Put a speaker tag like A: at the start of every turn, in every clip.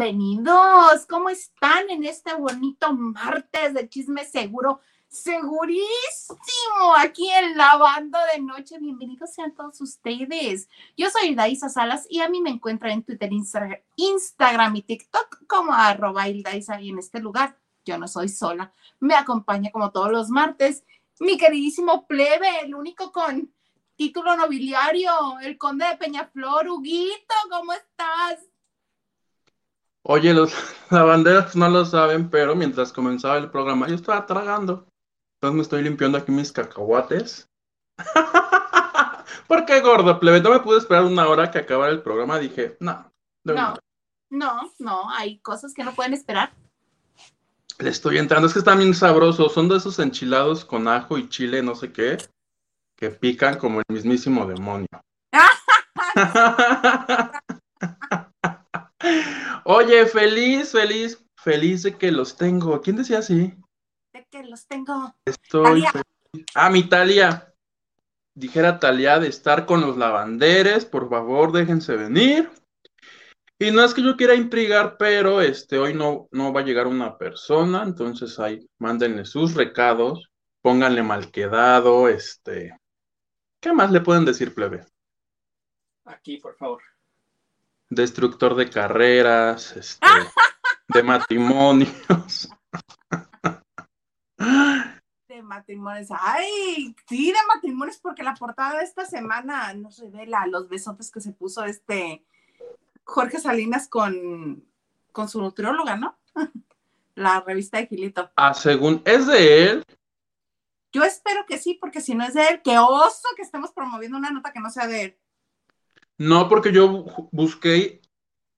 A: Bienvenidos, ¿cómo están en este bonito martes de chisme seguro? Segurísimo, aquí en la banda de noche. Bienvenidos sean todos ustedes. Yo soy Daisa Salas y a mí me encuentran en Twitter, Instagram y TikTok como arroba Ildaisa y en este lugar yo no soy sola. Me acompaña como todos los martes mi queridísimo plebe, el único con título nobiliario, el conde de Peñaflor, Huguito, ¿cómo estás?
B: Oye, los lavanderos no lo saben, pero mientras comenzaba el programa yo estaba tragando. Entonces me estoy limpiando aquí mis cacahuates. ¿Por qué, gordo plebe? No me pude esperar una hora que acabara el programa. Dije, no.
A: No, no, no, hay cosas que no pueden esperar.
B: Le estoy entrando, es que están bien sabrosos. Son de esos enchilados con ajo y chile, no sé qué, que pican como el mismísimo demonio. Oye, feliz, feliz, feliz de que los tengo. ¿Quién decía así?
A: De que los tengo.
B: Estoy feliz. Ah, mi Talia. Dijera Talia de estar con los lavanderes, por favor, déjense venir. Y no es que yo quiera intrigar, pero este hoy no, no va a llegar una persona, entonces ahí mándenle sus recados, pónganle mal quedado, este. ¿Qué más le pueden decir, plebe?
C: Aquí, por favor
B: destructor de carreras, este, de matrimonios.
A: De matrimonios, ay, sí, de matrimonios, porque la portada de esta semana nos revela los besotes que se puso este Jorge Salinas con, con su nutrióloga, ¿no? La revista de Gilito.
B: Ah, según, ¿es de él?
A: Yo espero que sí, porque si no es de él, qué oso que estemos promoviendo una nota que no sea de él.
B: No, porque yo busqué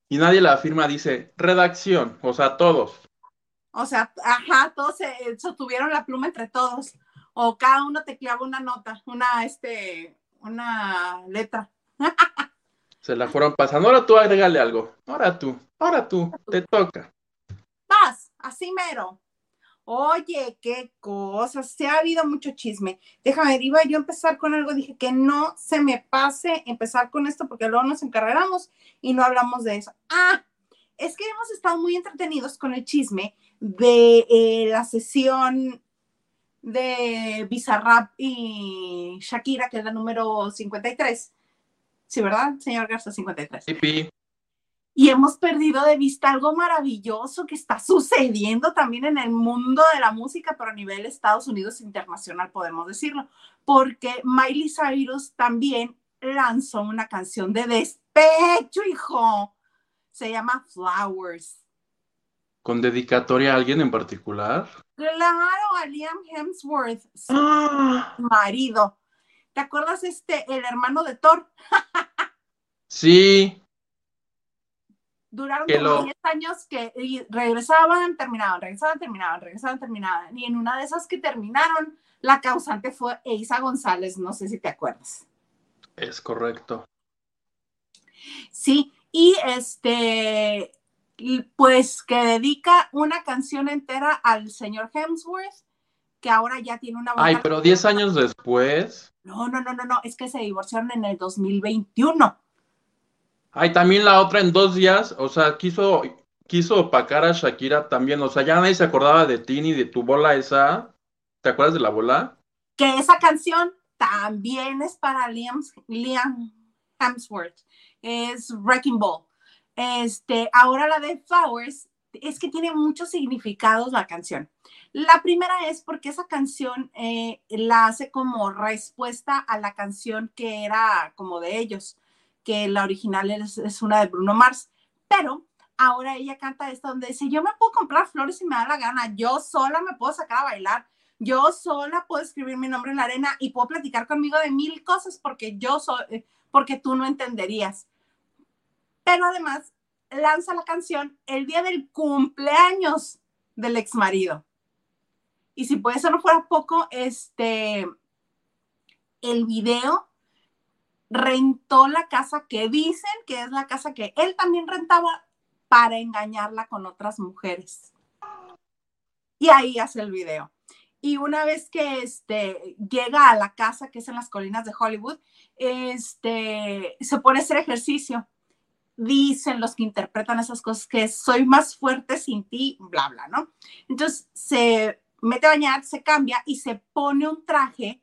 B: y nadie la afirma, dice redacción, o sea, todos.
A: O sea, ajá, todos se, tuvieron la pluma entre todos. O cada uno te clava una nota, una, este, una letra.
B: Se la fueron pasando. Ahora tú agrégale algo. Ahora tú, ahora tú, te toca.
A: Vas, así mero. Oye, qué cosas, se ha habido mucho chisme. Déjame, iba yo empezar con algo, dije que no se me pase empezar con esto porque luego nos encargaramos y no hablamos de eso. Ah, es que hemos estado muy entretenidos con el chisme de eh, la sesión de Bizarrap y Shakira, que es la número 53. Sí, ¿verdad, señor Garza? 53.
B: Sí,
A: y hemos perdido de vista algo maravilloso que está sucediendo también en el mundo de la música, pero a nivel Estados Unidos internacional, podemos decirlo, porque Miley Cyrus también lanzó una canción de despecho, hijo. Se llama Flowers.
B: ¿Con dedicatoria a alguien en particular?
A: Claro, a Liam Hemsworth, su ¡Ah! marido. ¿Te acuerdas este, el hermano de Thor?
B: sí.
A: Duraron como 10 años que regresaban, terminaban, regresaban, terminaban, regresaban, terminaban. Y en una de esas que terminaron, la causante fue Eisa González, no sé si te acuerdas.
B: Es correcto.
A: Sí, y este, pues que dedica una canción entera al señor Hemsworth, que ahora ya tiene una...
B: Ay, pero 10 años después.
A: No, no, no, no, no, es que se divorciaron en el 2021.
B: Ay, también la otra en dos días, o sea, quiso, quiso opacar a Shakira también, o sea, ya nadie se acordaba de ti ni de tu bola esa. ¿Te acuerdas de la bola?
A: Que esa canción también es para Liam, Liam Hemsworth, es Wrecking Ball. Este, ahora la de Flowers es que tiene muchos significados la canción. La primera es porque esa canción eh, la hace como respuesta a la canción que era como de ellos que la original es, una de Bruno Mars, pero ahora ella canta esta donde dice, yo me puedo comprar flores si me da la gana, yo sola me puedo sacar a bailar, yo sola puedo escribir mi nombre en la arena y puedo platicar conmigo de mil cosas porque yo soy, eh, porque tú no entenderías. Pero además lanza la canción el día del cumpleaños del ex marido. Y si por eso no fuera poco, este, el video rentó la casa que dicen que es la casa que él también rentaba para engañarla con otras mujeres. Y ahí hace el video. Y una vez que este, llega a la casa que es en las colinas de Hollywood, este, se pone a hacer ejercicio dicen los que interpretan esas cosas que soy más fuerte sin ti, bla, bla, ¿no? Entonces se mete a bañar, se cambia y se pone un traje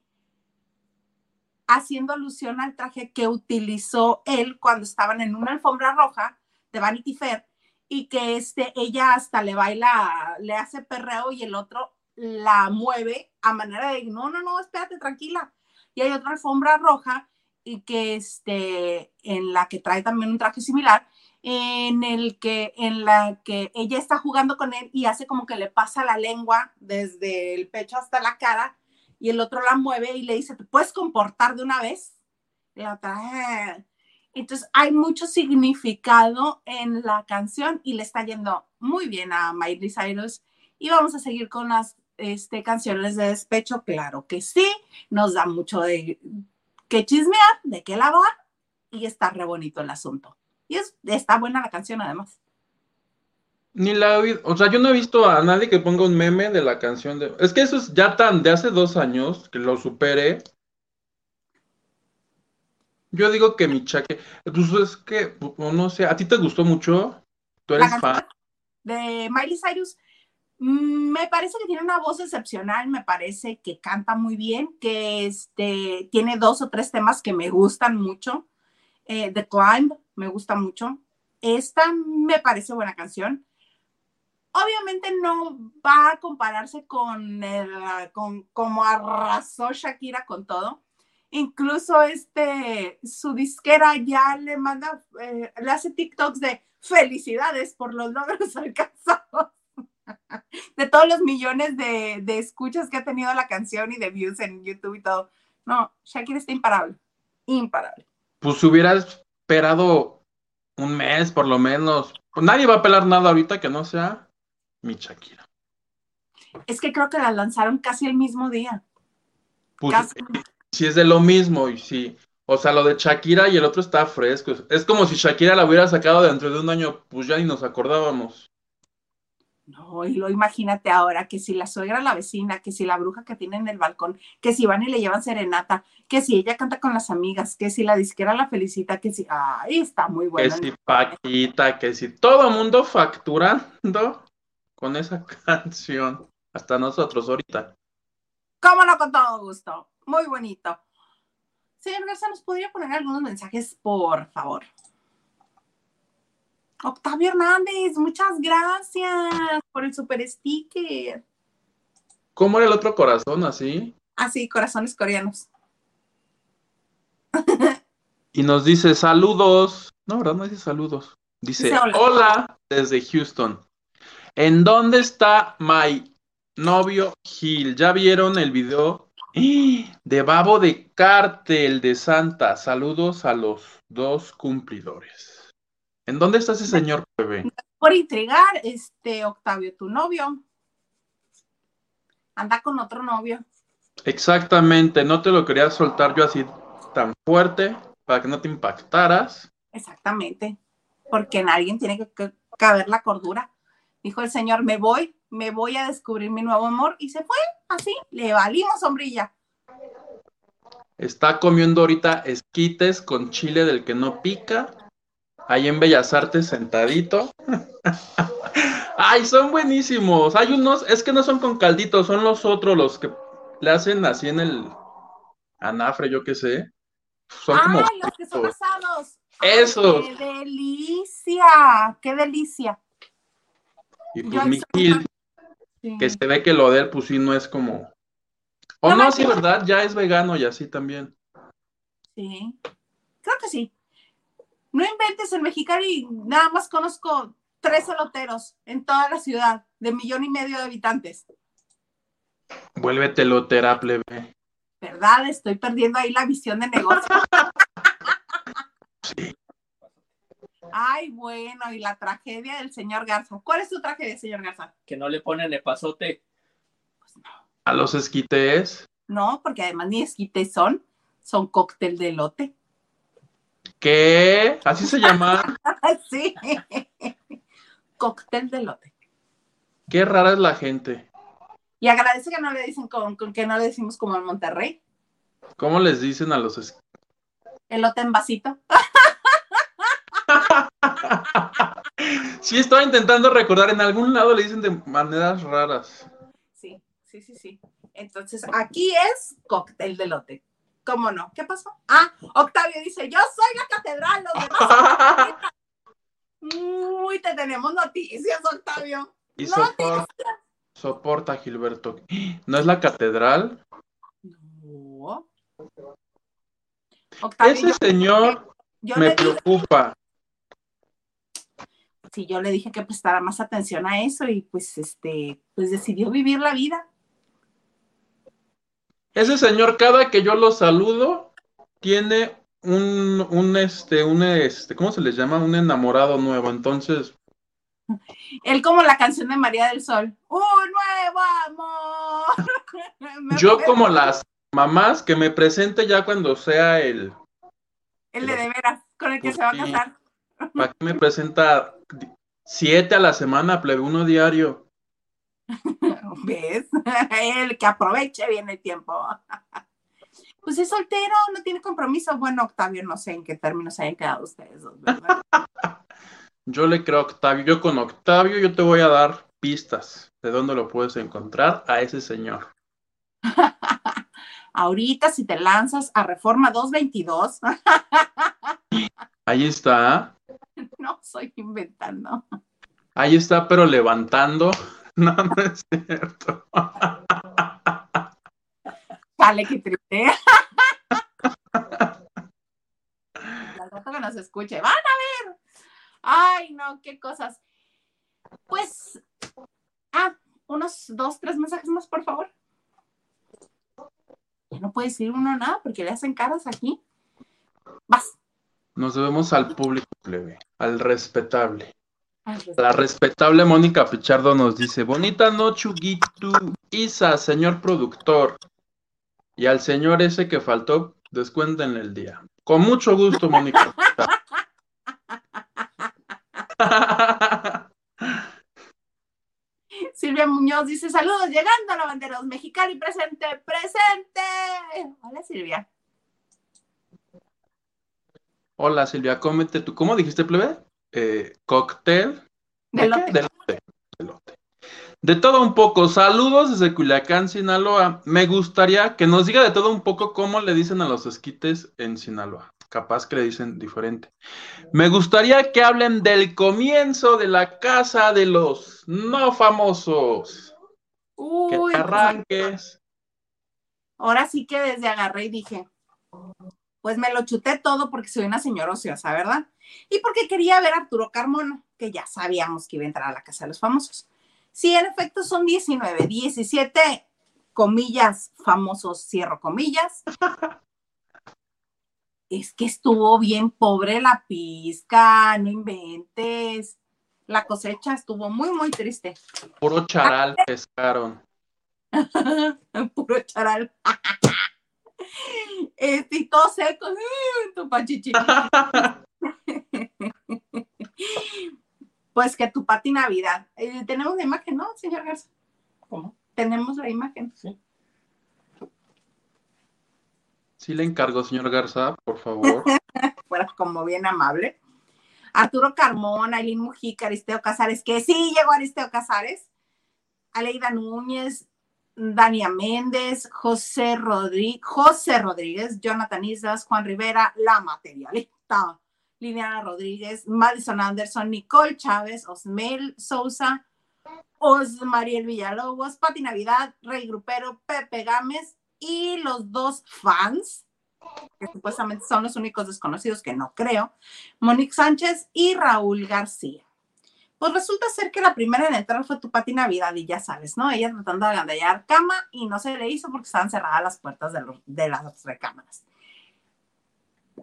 A: haciendo alusión al traje que utilizó él cuando estaban en una alfombra roja de Vanity Fair y que este, ella hasta le baila, le hace perreo y el otro la mueve a manera de, no, no, no, espérate, tranquila. Y hay otra alfombra roja y que este, en la que trae también un traje similar, en el que, en la que ella está jugando con él y hace como que le pasa la lengua desde el pecho hasta la cara y el otro la mueve y le dice, ¿te puedes comportar de una vez? La otra, "Eh". entonces hay mucho significado en la canción y le está yendo muy bien a Miley Cyrus y vamos a seguir con las este, canciones de despecho, claro que sí, nos da mucho de que chismear, de qué lavar y está re bonito el asunto. Y es, está buena la canción además.
B: Ni la he oído. O sea, yo no he visto a nadie que ponga un meme de la canción de. Es que eso es ya tan de hace dos años que lo supere. Yo digo que mi chaque. Pues es que, no sé, ¿a ti te gustó mucho? ¿Tú
A: La
B: eres fan?
A: canción de Miley Cyrus mm, me parece que tiene una voz excepcional, me parece que canta muy bien, que este, tiene dos o tres temas que me gustan mucho. Eh, The Climb me gusta mucho. Esta me parece buena canción. Obviamente no va a compararse con, el, con como arrasó Shakira con todo. Incluso este, su disquera ya le manda, eh, le hace TikToks de felicidades por los logros alcanzados. De todos los millones de, de escuchas que ha tenido la canción y de views en YouTube y todo. No, Shakira está imparable. Imparable.
B: Pues hubieras esperado un mes por lo menos. Pues nadie va a pelar nada ahorita que no sea mi Shakira.
A: Es que creo que la lanzaron casi el mismo día.
B: Pues
A: Casi.
B: si es de lo mismo y sí. O sea, lo de Shakira y el otro está fresco. Es como si Shakira la hubiera sacado dentro de un año, pues ya ni nos acordábamos.
A: No, y lo imagínate ahora, que si la suegra, la vecina, que si la bruja que tiene en el balcón, que si van y le llevan serenata, que si ella canta con las amigas, que si la disquera la felicita, que si, ay, está muy
B: Que
A: bueno.
B: si Paquita, que si todo mundo facturando con esa canción. Hasta nosotros ahorita.
A: Cómo no, con todo gusto. Muy bonito. Señor Garza, ¿nos podría poner algunos mensajes, por favor? Octavio Hernández, muchas gracias por el super sticker.
B: ¿Cómo era el otro corazón así?
A: Así, corazones coreanos.
B: Y nos dice saludos. No, ¿verdad? No dice saludos. Dice,
A: Dice hola.
B: hola desde Houston. ¿En dónde está my novio Gil? ¿Ya vieron el video? De Babo de Cártel de Santa. Saludos a los dos cumplidores. ¿En dónde está ese señor bebé?
A: Por intrigar, este, Octavio, tu novio. Anda con otro novio.
B: Exactamente, no te lo quería soltar yo así tan fuerte para que no te impactaras.
A: Exactamente. Porque en alguien tiene que caber la cordura. Dijo el señor, me voy, me voy a descubrir mi nuevo amor. Y se fue así, le valimos sombrilla.
B: Está comiendo ahorita esquites con chile del que no pica. Ahí en Bellas Artes sentadito. Ay, son buenísimos. Hay unos, es que no son con caldito, son los otros los que le hacen así en el anafre, yo qué sé. Son como
A: ¡Ay, los que son asados! ¡Ay,
B: Esos.
A: ¡Qué delicia! ¡Qué delicia!
B: Y pues mi
A: hice
B: Gil,
A: Sí.
B: que se ve que lo de él, pues sí, no es como. O
A: No
B: no, sí, ¿verdad? Ya es vegano y así también.
A: Sí, creo que sí. No inventes, en Mexicali nada más conozco tres eloteros en toda la ciudad de millón y medio de habitantes.
B: Vuélvetelo plebe.
A: ¿Verdad? Estoy perdiendo ahí la visión de negocio.
B: Sí.
A: Ay, bueno, y la tragedia del señor Garza. ¿Cuál es tu tragedia, señor Garza?
C: Que no le ponen epazote.
A: Pues no.
B: A los esquites.
A: No, porque además ni esquites son, son cóctel de elote.
B: ¿Qué? Así se llama.
A: sí. cóctel de elote.
B: Qué rara es la gente.
A: Y agradece que no le dicen con, con que no le decimos como en Monterrey,
B: ¿Cómo les dicen a los esquites?
A: elote en vasito.
B: Sí, estaba intentando recordar, en algún lado le dicen de maneras raras.
A: Sí, sí, sí, sí. Entonces, aquí es cóctel de lote. ¿Cómo no? ¿Qué pasó? Ah, Octavio dice, yo soy la catedral, los demás. Uy, te tenemos noticias, Octavio.
B: Y soporta, soporta, Gilberto. ¿No es la catedral?
A: No.
B: Octavio, Ese señor me preocupa.
A: Sí, yo le dije que prestara más atención a eso y pues este, pues decidió vivir la vida.
B: Ese señor, cada que yo lo saludo, tiene un, un, este, un, este, ¿cómo se les llama? Un enamorado nuevo, entonces.
A: Él como la canción de María del Sol. ¡Un nuevo amor!
B: yo como las mamás, que me presente ya cuando sea el...
A: El de veras, con el que se va a casar.
B: ¿Para qué me presenta siete a la semana, plebe, uno diario?
A: ¿Ves? El que aproveche bien el tiempo. Pues es soltero, no tiene compromiso. Bueno, Octavio, no sé en qué términos se hayan quedado ustedes dos, ¿verdad?
B: yo le creo a Octavio. Yo con Octavio, yo te voy a dar pistas de dónde lo puedes encontrar a ese señor.
A: Ahorita, si te lanzas a Reforma 222.
B: Ahí está.
A: No, estoy inventando.
B: Ahí está, pero levantando. No, no es cierto.
A: Dale, qué triste. La que nos escuche. Van a ver. Ay, no, qué cosas. Pues, ah, unos dos, tres mensajes más, por favor. Ya no puede decir uno nada porque le hacen caras aquí. Vas.
B: Nos debemos al público plebe, al respetable. La respetable Mónica Pichardo nos dice, bonita noche, Huguito, Isa, señor productor. Y al señor ese que faltó, descuéntenle el día. Con mucho gusto, Mónica.
A: Silvia Muñoz dice, saludos, llegando a la bandera mexicana y presente, presente. Hola, Silvia.
B: Hola, Silvia, cómete tú. ¿Cómo dijiste, plebe? Eh, cóctel.
A: De, lote.
B: De todo un poco. Saludos desde Culiacán, Sinaloa. Me gustaría que nos diga de todo un poco cómo le dicen a los esquites en Sinaloa. Capaz que le dicen diferente. Me gustaría que hablen del comienzo de la casa de los no famosos.
A: Uy,
B: que
A: pues,
B: arranques.
A: Ahora sí que desde agarré y dije, pues me lo chuté todo porque soy una señora ociosa, ¿verdad? Y porque quería ver a Arturo Carmona, que ya sabíamos que iba a entrar a la Casa de los Famosos. Sí, en efecto son 19, 17 comillas famosos, cierro comillas. es que estuvo bien pobre la pizca, no inventes. La cosecha estuvo muy, muy triste.
B: Puro charal pescaron.
A: Puro charal. Este, y todo seco, tu pachichi. pues que tu pati Navidad. Eh, tenemos la imagen, ¿no, señor Garza?
C: ¿Cómo?
A: Tenemos la imagen.
C: Sí.
B: Sí le encargo, señor Garza, por favor.
A: Fuera como bien amable. Arturo Carmona, Aileen Mujica, Aristeo Casares, que sí llegó Aristeo Casares. Aleida Núñez, Dania Méndez, José, Rodríguez, José Rodríguez, Jonathan Islas, Juan Rivera, La Materialista, Liliana Rodríguez, Madison Anderson, Nicole Chávez, Osmel Sousa, Osmariel Villalobos, Pati Navidad, Rey Grupero, Pepe Gámez y los dos fans, que supuestamente son los únicos desconocidos que no creo, Monique Sánchez y Raúl García. Pues resulta ser que la primera en entrar fue tu Pati Navidad y ya sabes, ¿no? Ella tratando de agandallar cama y no se le hizo porque estaban cerradas las puertas de, de las recámaras.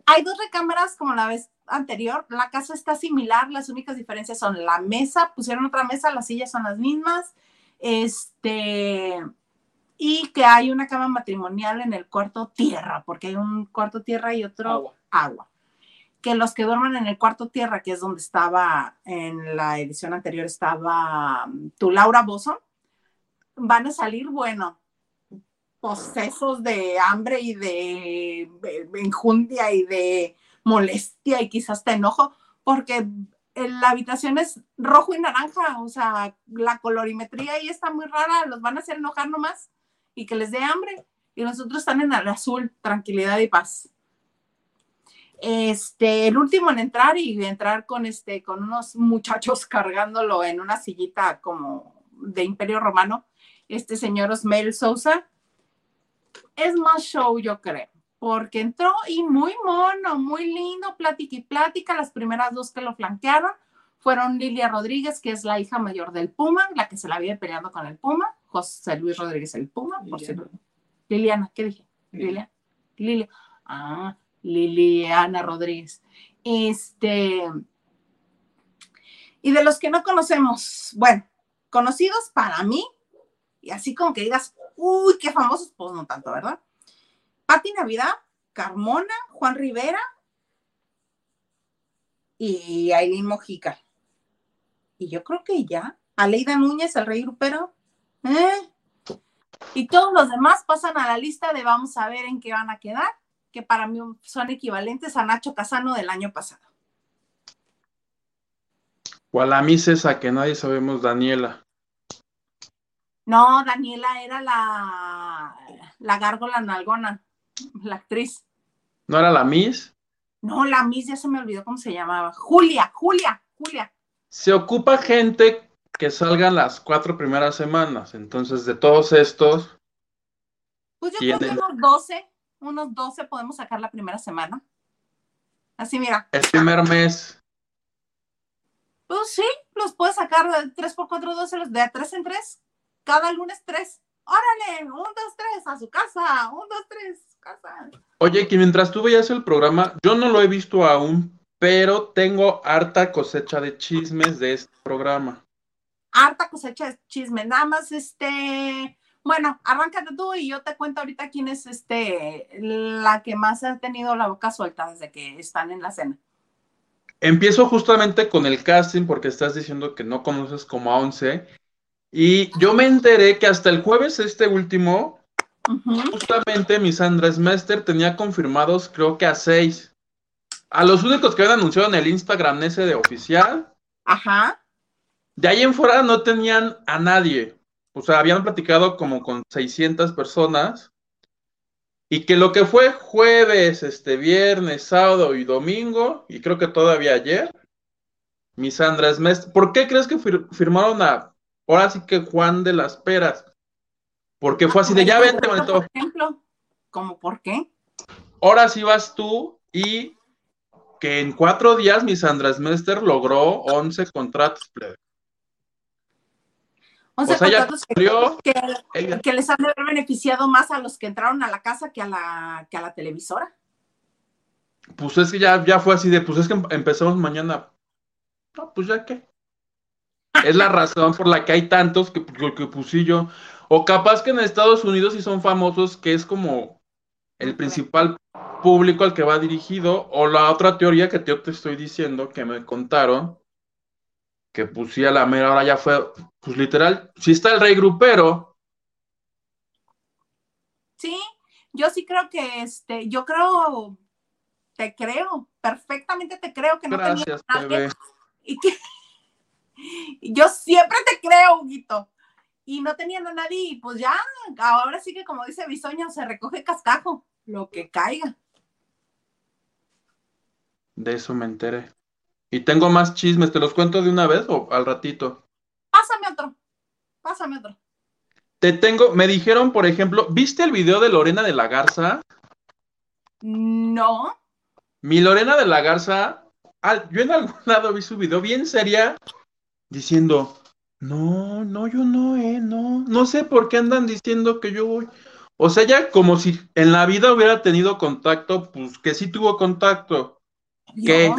A: Hay dos recámaras como la vez anterior, la casa está similar, las únicas diferencias son la mesa, pusieron otra mesa, las sillas son las mismas, este, y que hay una cama matrimonial en el cuarto tierra, porque hay un cuarto tierra y otro
C: Agua.
A: agua que los que duerman en el cuarto tierra, que es donde estaba en la edición anterior, estaba mm, tu Laura Bozo, van a salir, bueno, posesos de hambre y de enjundia y de molestia y quizás de enojo, porque la habitación es rojo y naranja, o sea, la colorimetría ahí está muy rara, los van a hacer enojar nomás y que les dé hambre. Y nosotros están en el azul, tranquilidad y paz. Este, el último en entrar y entrar con este, con unos muchachos cargándolo en una sillita como de Imperio Romano, este señor Osmel Sousa, es más show, yo creo porque entró y muy mono, muy lindo, plática y plática. Las primeras dos que lo flanquearon fueron Lilia Rodríguez, que es la hija mayor del Puma, la que se la vive peleando con el Puma, José Luis Rodríguez el Puma, por cierto. Liliana, ¿qué dije? Lilia. Lilia. Ah, Liliana Rodríguez. Este. Y de los que no conocemos, bueno, conocidos para mí, y así como que digas, uy, qué famosos, pues no tanto, ¿verdad? Pati Navidad, Carmona, Juan Rivera y Aileen Mojica. Y yo creo que ya. Aleida Núñez, el rey grupero. ¿eh? Y todos los demás pasan a la lista de vamos a ver en qué van a quedar, que para mí son equivalentes a Nacho Casano del año pasado.
B: O a la esa que nadie sabemos, Daniela.
A: No, Daniela era la, la gárgola nalgona la actriz.
B: ¿No era la Miss?
A: No, la Miss ya se me olvidó cómo se llamaba. Julia, Julia, Julia.
B: Se ocupa gente que salgan las cuatro primeras semanas. Entonces, de todos estos.
A: Pues yo creo que unos 12, unos 12 podemos sacar la primera semana. Así, mira.
B: El primer mes.
A: Pues sí, los puedes sacar de 3 por 4, 12, los de 3 en 3. Cada lunes 3. Órale, 1, 2, 3, a su casa. 1, 2, 3.
B: Oye, que mientras tú veías el programa, yo no lo he visto aún, pero tengo harta cosecha de chismes de este programa.
A: Harta cosecha de chismes, nada más este, bueno, arráncate tú y yo te cuento ahorita quién es este, la que más ha tenido la boca suelta desde que están en la cena.
B: Empiezo justamente con el casting porque estás diciendo que no conoces como a 11 y yo me enteré que hasta el jueves este último Justamente mi Sandra Smester tenía confirmados creo que a seis. A los únicos que habían anunciado en el Instagram ese de oficial.
A: Ajá.
B: De ahí en fuera no tenían a nadie. O sea, habían platicado como con 600 personas. Y que lo que fue jueves, este viernes, sábado y domingo, y creo que todavía ayer, mi Sandra Smester. ¿Por qué crees que firmaron a, ahora sí que Juan de las Peras? Porque fue así de ya vente,
A: Por ejemplo, ¿cómo por qué?
B: Ahora sí vas tú y que en cuatro días mi Sandra Smester logró 11 contratos.
A: O sea contratos que, les han de haber beneficiado más a los que entraron a la casa que a la, que a la televisora.
B: Pues es que ya, ya fue así de, pues es que empezamos mañana. No, pues ya qué. Es la razón por la que hay tantos que, que, que puse yo. O capaz que en Estados Unidos sí son famosos, que es como el principal público al que va dirigido. O la otra teoría que yo te estoy diciendo, que me contaron, que pues a la mera hora ya fue, pues literal, si está el rey grupero.
A: Sí, yo sí creo que este, yo creo, te creo, perfectamente te creo que no
B: Gracias, tenía
A: Y que yo siempre te creo, Huguito y no tenían a nadie y pues ya, ahora sí que como dice Bisoño, se recoge cascajo, lo que caiga.
B: De eso me enteré. Y tengo más chismes, ¿te los cuento de una vez o al ratito?
A: Pásame otro, pásame otro.
B: Te tengo, me dijeron, por ejemplo, ¿viste el video de Lorena de la Garza?
A: No.
B: Mi Lorena de la Garza, ah, yo en algún lado vi su video bien seria diciendo, no, no, yo no, eh, no. No sé por qué andan diciendo que yo voy. O sea, ya como si en la vida hubiera tenido contacto, pues que sí tuvo contacto. Que,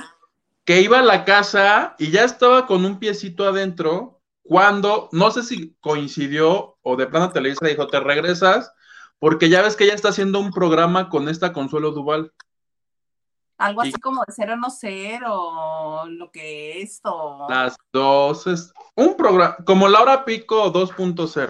B: que iba a la casa y ya estaba con un piecito adentro cuando, no sé si coincidió o de plano Televisa dijo, te regresas, porque ya ves que ella está haciendo un programa con esta Consuelo Duval.
A: Algo así como de cero no ser o lo que es o...
B: Las dos es un programa, como Laura Pico 2.0.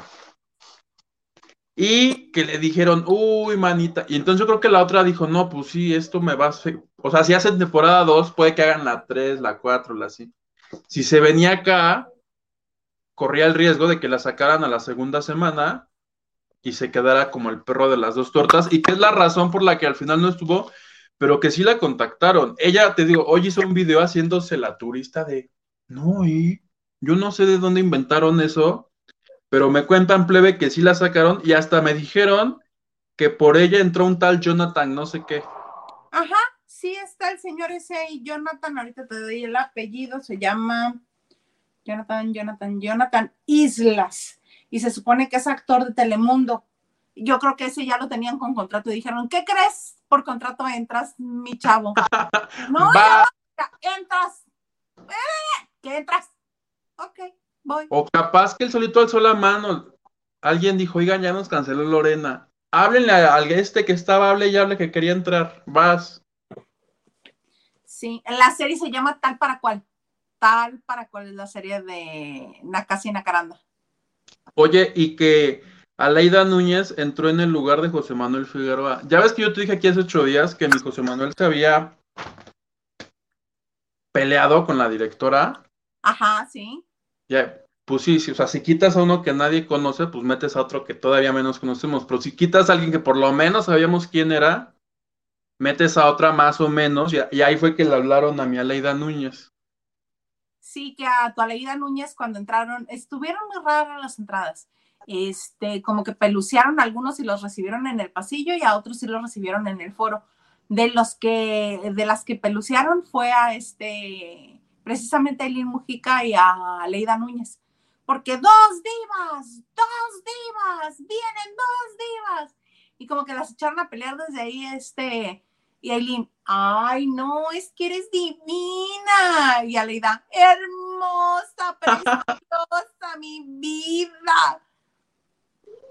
B: Y que le dijeron, uy, manita. Y entonces yo creo que la otra dijo, no, pues sí, esto me va a... O sea, si hacen temporada 2, puede que hagan la 3, la 4, la así. Si se venía acá, corría el riesgo de que la sacaran a la segunda semana y se quedara como el perro de las dos tortas, y que es la razón por la que al final no estuvo, pero que sí la contactaron. Ella, te digo, hoy hizo un video haciéndose la turista de, no, y yo no sé de dónde inventaron eso, pero me cuentan, plebe, que sí la sacaron y hasta me dijeron que por ella entró un tal Jonathan, no sé qué.
A: Ajá, sí está el señor ese ahí, Jonathan, ahorita te doy el apellido, se llama Jonathan, Jonathan, Jonathan Islas, y se supone que es actor de Telemundo. Yo creo que ese ya lo tenían con contrato y dijeron, ¿qué crees? Por contrato entras, mi chavo. No, ya, entras. Eh, ¿Qué entras? Ok, voy.
B: O capaz que el solito alzó la mano. Alguien dijo, oigan, ya nos canceló Lorena. Háblenle al este que estaba, hable y hable que quería entrar. Vas.
A: Sí, la serie se llama Tal para cual. Tal para cual es la serie de Nakasi Nakaranda.
B: Oye, y que Aleida Núñez entró en el lugar de José Manuel Figueroa. Ya ves que yo te dije aquí hace ocho días que mi José Manuel se había peleado con la directora.
A: Ajá, sí.
B: Ya, pues sí, sí, o sea, si quitas a uno que nadie conoce, pues metes a otro que todavía menos conocemos. Pero si quitas a alguien que por lo menos sabíamos quién era, metes a otra más o menos, y, ahí fue que le hablaron a mi Aleida Núñez.
A: Sí, que a tu Aleida Núñez cuando entraron, estuvieron muy raras las entradas. Este, como que pelucearon algunos y los recibieron en el pasillo y a otros sí los recibieron en el foro. De los que, de las que pelucearon fue a este, precisamente a Eileen Mujica y a Aleida Núñez. Porque dos divas, dos divas, vienen dos divas. Y como que las echaron a pelear desde ahí, este, y Aileen, ay, no, es que eres divina. Y Aleida, hermosa, preciosa, mi vida.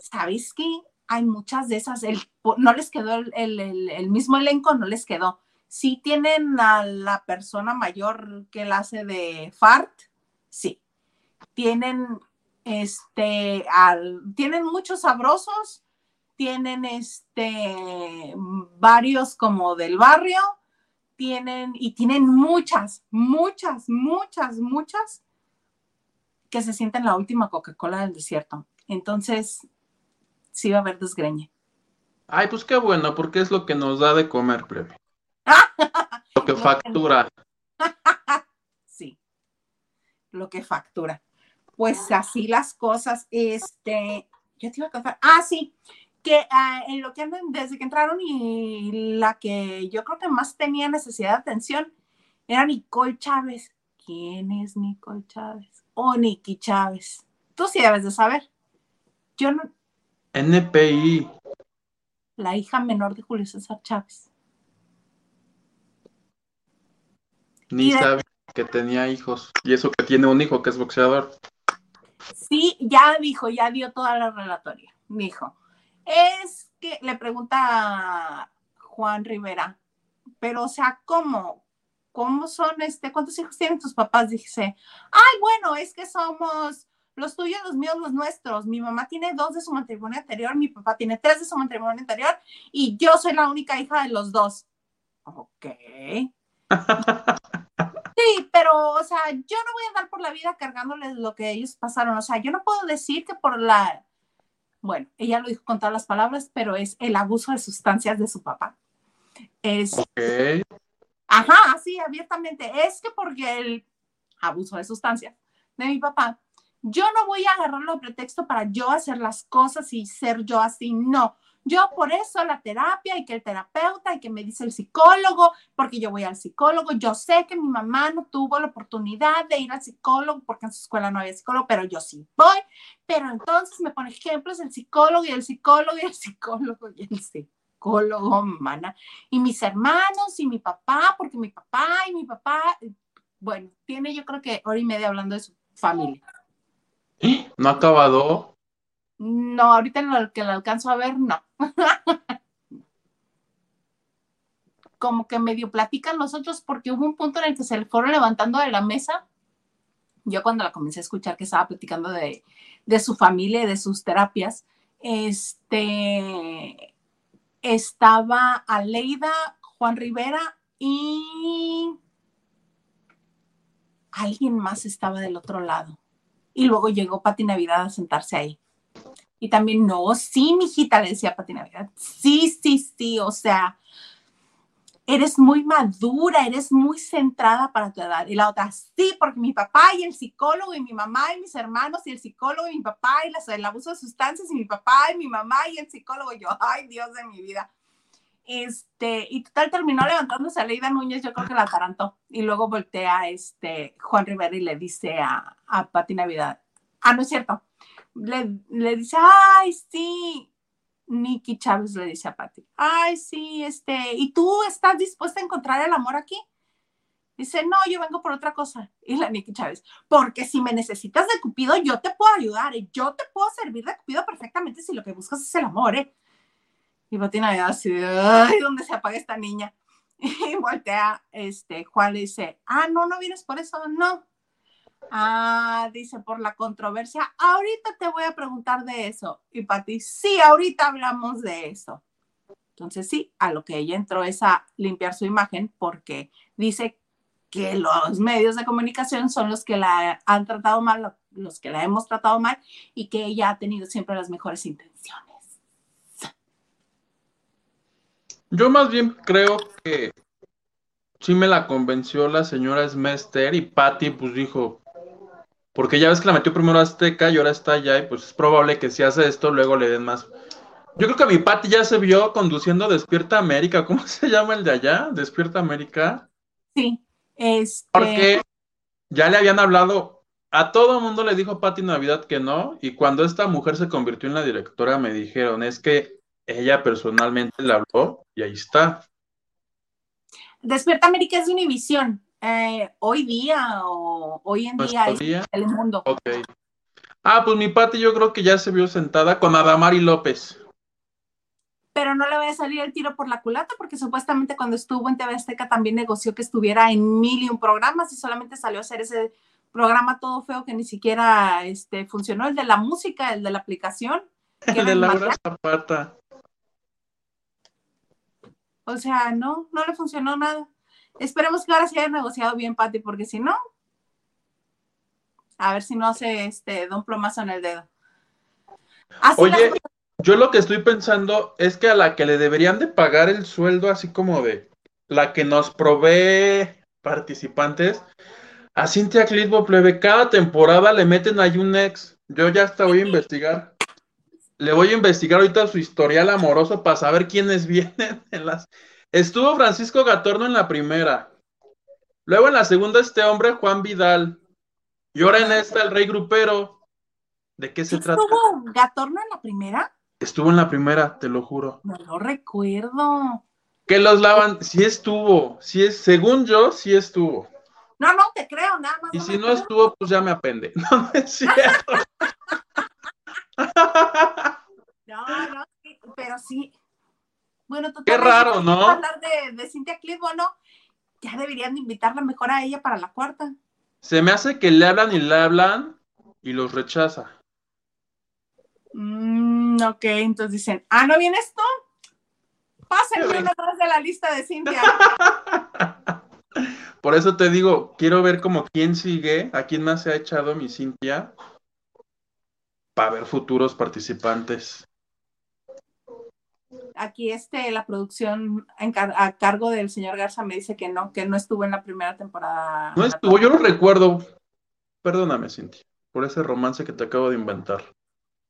A: ¿Sabes qué? Hay muchas de esas, el, no les quedó el, el, el, mismo elenco, no les quedó. Sí tienen a la persona mayor que la hace de Fart, sí. Tienen, este, al, tienen muchos sabrosos, tienen este varios como del barrio, tienen y tienen muchas, muchas, muchas, muchas que se sienten la última Coca-Cola del desierto. Entonces, sí va a haber desgreñe.
B: Ay, pues qué bueno, porque es lo que nos da de comer, plebe. Lo que factura.
A: sí, lo que factura. Pues así las cosas, este, yo te iba a contar, ah, sí, que uh, en lo que andan desde que entraron y la que yo creo que más tenía necesidad de atención era Nicole Chávez. ¿Quién es Nicole Chávez? O oh, Nikki Chávez. Tú sí debes de saber. Yo no.
B: NPI.
A: La hija menor de Julio César Chávez.
B: Ni de... sabía que tenía hijos. Y eso que tiene un hijo que es boxeador.
A: Sí, ya dijo, ya dio toda la relatoria. Dijo, es que le pregunta Juan Rivera, pero o sea, ¿cómo? ¿Cómo son este? ¿Cuántos hijos tienen tus papás? Dice, ay, bueno, es que somos los tuyos, los míos, los nuestros. Mi mamá tiene dos de su matrimonio anterior, mi papá tiene tres de su matrimonio anterior y yo soy la única hija de los dos. Ok. Sí, pero, o sea, yo no voy a andar por la vida cargándoles lo que ellos pasaron. O sea, yo no puedo decir que por la bueno, ella lo dijo con todas las palabras, pero es el abuso de sustancias de su papá. Es,
B: okay.
A: Ajá, sí, abiertamente. Es que porque el abuso de sustancias de mi papá, yo no voy a agarrarlo de pretexto para yo hacer las cosas y ser yo así, no. Yo por eso la terapia y que el terapeuta y que me dice el psicólogo, porque yo voy al psicólogo, yo sé que mi mamá no tuvo la oportunidad de ir al psicólogo porque en su escuela no había psicólogo, pero yo sí voy, pero entonces me pone ejemplos el psicólogo y el psicólogo y el psicólogo y el psicólogo, mana, y mis hermanos y mi papá, porque mi papá y mi papá, bueno, tiene yo creo que hora y media hablando de su familia.
B: ¿No ha acabado?
A: No, ahorita en lo que le alcanzo a ver, no. Como que medio platican los otros porque hubo un punto en el que se fueron levantando de la mesa. Yo cuando la comencé a escuchar que estaba platicando de, de su familia y de sus terapias, este, estaba Aleida, Juan Rivera y alguien más estaba del otro lado. Y luego llegó Pati Navidad a sentarse ahí. Y también, no, sí, mijita, le decía Pati Navidad. Sí, sí, sí, o sea, eres muy madura, eres muy centrada para tu edad. Y la otra, sí, porque mi papá y el psicólogo y mi mamá y mis hermanos y el psicólogo y mi papá y el abuso de sustancias y mi papá y mi mamá y el psicólogo. Y yo, ay, Dios de mi vida. Este, y total terminó levantándose a Leida Núñez, yo creo que la atarantó. Y luego voltea este Juan Rivera y le dice a, a Pati Navidad, ah, no es cierto, le, le dice, ay, sí, Nikki Chávez le dice a Pati, ay, sí, este, ¿y tú estás dispuesta a encontrar el amor aquí? Dice, no, yo vengo por otra cosa. Y la Nikki Chávez, porque si me necesitas de Cupido, yo te puedo ayudar, ¿eh? yo te puedo servir de Cupido perfectamente si lo que buscas es el amor, ¿eh? Y Patina Navidad así, ay, ¿dónde se apaga esta niña? Y voltea, este, Juan le dice, ah, no, no vienes por eso, no. Ah, dice, por la controversia, ahorita te voy a preguntar de eso. Y Pati, sí, ahorita hablamos de eso. Entonces sí, a lo que ella entró es a limpiar su imagen porque dice que los medios de comunicación son los que la han tratado mal, los que la hemos tratado mal y que ella ha tenido siempre las mejores intenciones.
B: Yo más bien creo que sí me la convenció la señora Smester y Patty pues dijo, porque ya ves que la metió primero a Azteca y ahora está allá y pues es probable que si hace esto luego le den más. Yo creo que mi Patty ya se vio conduciendo Despierta América, ¿cómo se llama el de allá? Despierta América.
A: Sí, este...
B: Porque ya le habían hablado, a todo mundo le dijo Patty Navidad que no, y cuando esta mujer se convirtió en la directora me dijeron, es que ella personalmente le habló y ahí está.
A: Despierta América es de Univisión. Eh, hoy día o hoy en día es el mundo.
B: Okay. Ah, pues mi Pati yo creo que ya se vio sentada con Adamari López.
A: Pero no le voy a salir el tiro por la culata porque supuestamente cuando estuvo en TV Azteca también negoció que estuviera en mil y un programas y solamente salió a hacer ese programa todo feo que ni siquiera este, funcionó, el de la música, el de la aplicación.
B: el de Laura Zapata.
A: O sea, no, no le funcionó nada. Esperemos que ahora se haya negociado bien, Patti, porque si no, a ver si no se este, da un plomazo en el dedo.
B: Oye, yo lo que estoy pensando es que a la que le deberían de pagar el sueldo así como de la que nos provee participantes, a Cintia Clitbo plebe, cada temporada le meten ahí un ex. Yo ya hasta voy a investigar le voy a investigar ahorita su historial amoroso para saber quiénes vienen en las. Estuvo Francisco Gatorno en la primera. Luego en la segunda este hombre, Juan Vidal. Y ahora en esta, el rey grupero. ¿De qué se trata?
A: ¿Estuvo Gatorno en la primera?
B: Estuvo en la primera, te lo juro.
A: No lo recuerdo.
B: Que los lavan, sí estuvo, sí es, según yo, sí estuvo.
A: No, no te creo, nada más.
B: Y si no estuvo, pues ya me apende. No, no es cierto.
A: No, no, pero sí. Bueno,
B: Qué raro, ¿no?
A: hablar de, de Cintia Clitbo, ¿no? Ya deberían de invitarla mejor a ella para la cuarta.
B: Se me hace que le hablan y le hablan y los rechaza.
A: Mm, ok, entonces dicen, ah, ¿no vienes tú? Pásenme una más de la lista de Cintia.
B: Por eso te digo, quiero ver como quién sigue, a quién más se ha echado mi Cintia para ver futuros participantes.
A: Aquí este, la producción a cargo del señor Garza me dice que no, que no estuvo en la primera temporada.
B: No estuvo, yo lo recuerdo. Perdóname, Cintia, por ese romance que te acabo de inventar.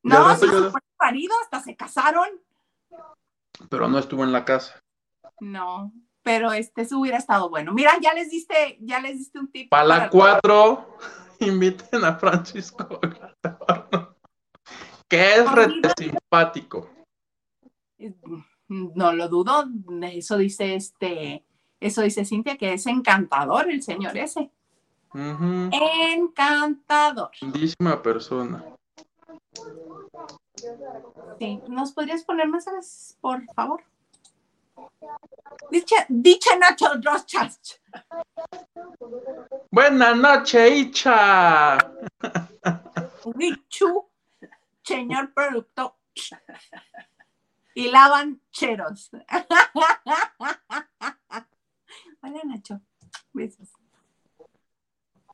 A: No, se fue marido, hasta se casaron.
B: Pero no estuvo en la casa.
A: No, pero este eso hubiera estado bueno. Mira, ya les diste, ya les diste un tip.
B: para la cuatro, inviten a Francisco que es simpático.
A: No lo dudo, eso dice este, eso dice Cintia, que es encantador el señor ese. Encantador.
B: Lindísima persona.
A: Sí, ¿nos podrías poner más por favor? Dicha, dicha Nacho Rochas.
B: Buenas noches, Icha.
A: Richu señor productor. Y lavan cheros. María Nacho. Besos.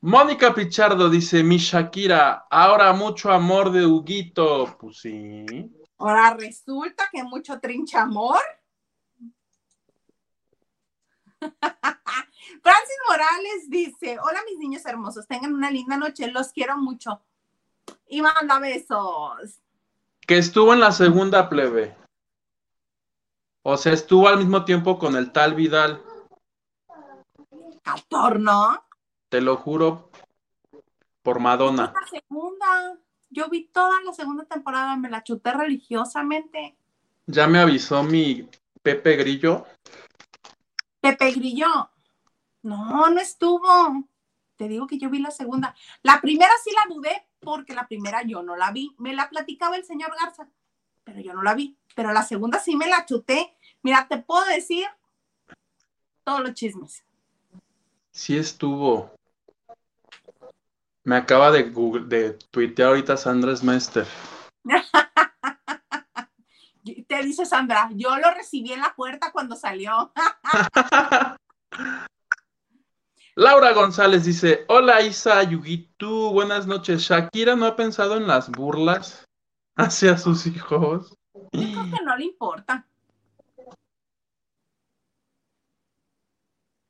B: Mónica Pichardo dice, mi Shakira, ahora mucho amor de Huguito. Pues sí.
A: Ahora resulta que mucho trincha amor. Francis Morales dice, hola mis niños hermosos, tengan una linda noche, los quiero mucho. Y manda besos.
B: Que estuvo en la segunda plebe. O sea, estuvo al mismo tiempo con el tal Vidal.
A: ¿no?
B: Te lo juro por Madonna.
A: La segunda. Yo vi toda la segunda temporada, me la chuté religiosamente.
B: Ya me avisó mi Pepe Grillo.
A: Pepe Grillo. No, no estuvo. Te digo que yo vi la segunda. La primera sí la dudé porque la primera yo no la vi. Me la platicaba el señor Garza, pero yo no la vi. Pero la segunda sí me la chuté. Mira, te puedo decir todos los chismes.
B: Sí estuvo. Me acaba de, Google, de tuitear ahorita Sandra Smester.
A: Te dice Sandra, yo lo recibí en la puerta cuando salió.
B: Laura González dice, hola Isa Yugitu, buenas noches. Shakira no ha pensado en las burlas hacia sus hijos.
A: Yo creo que no le importa.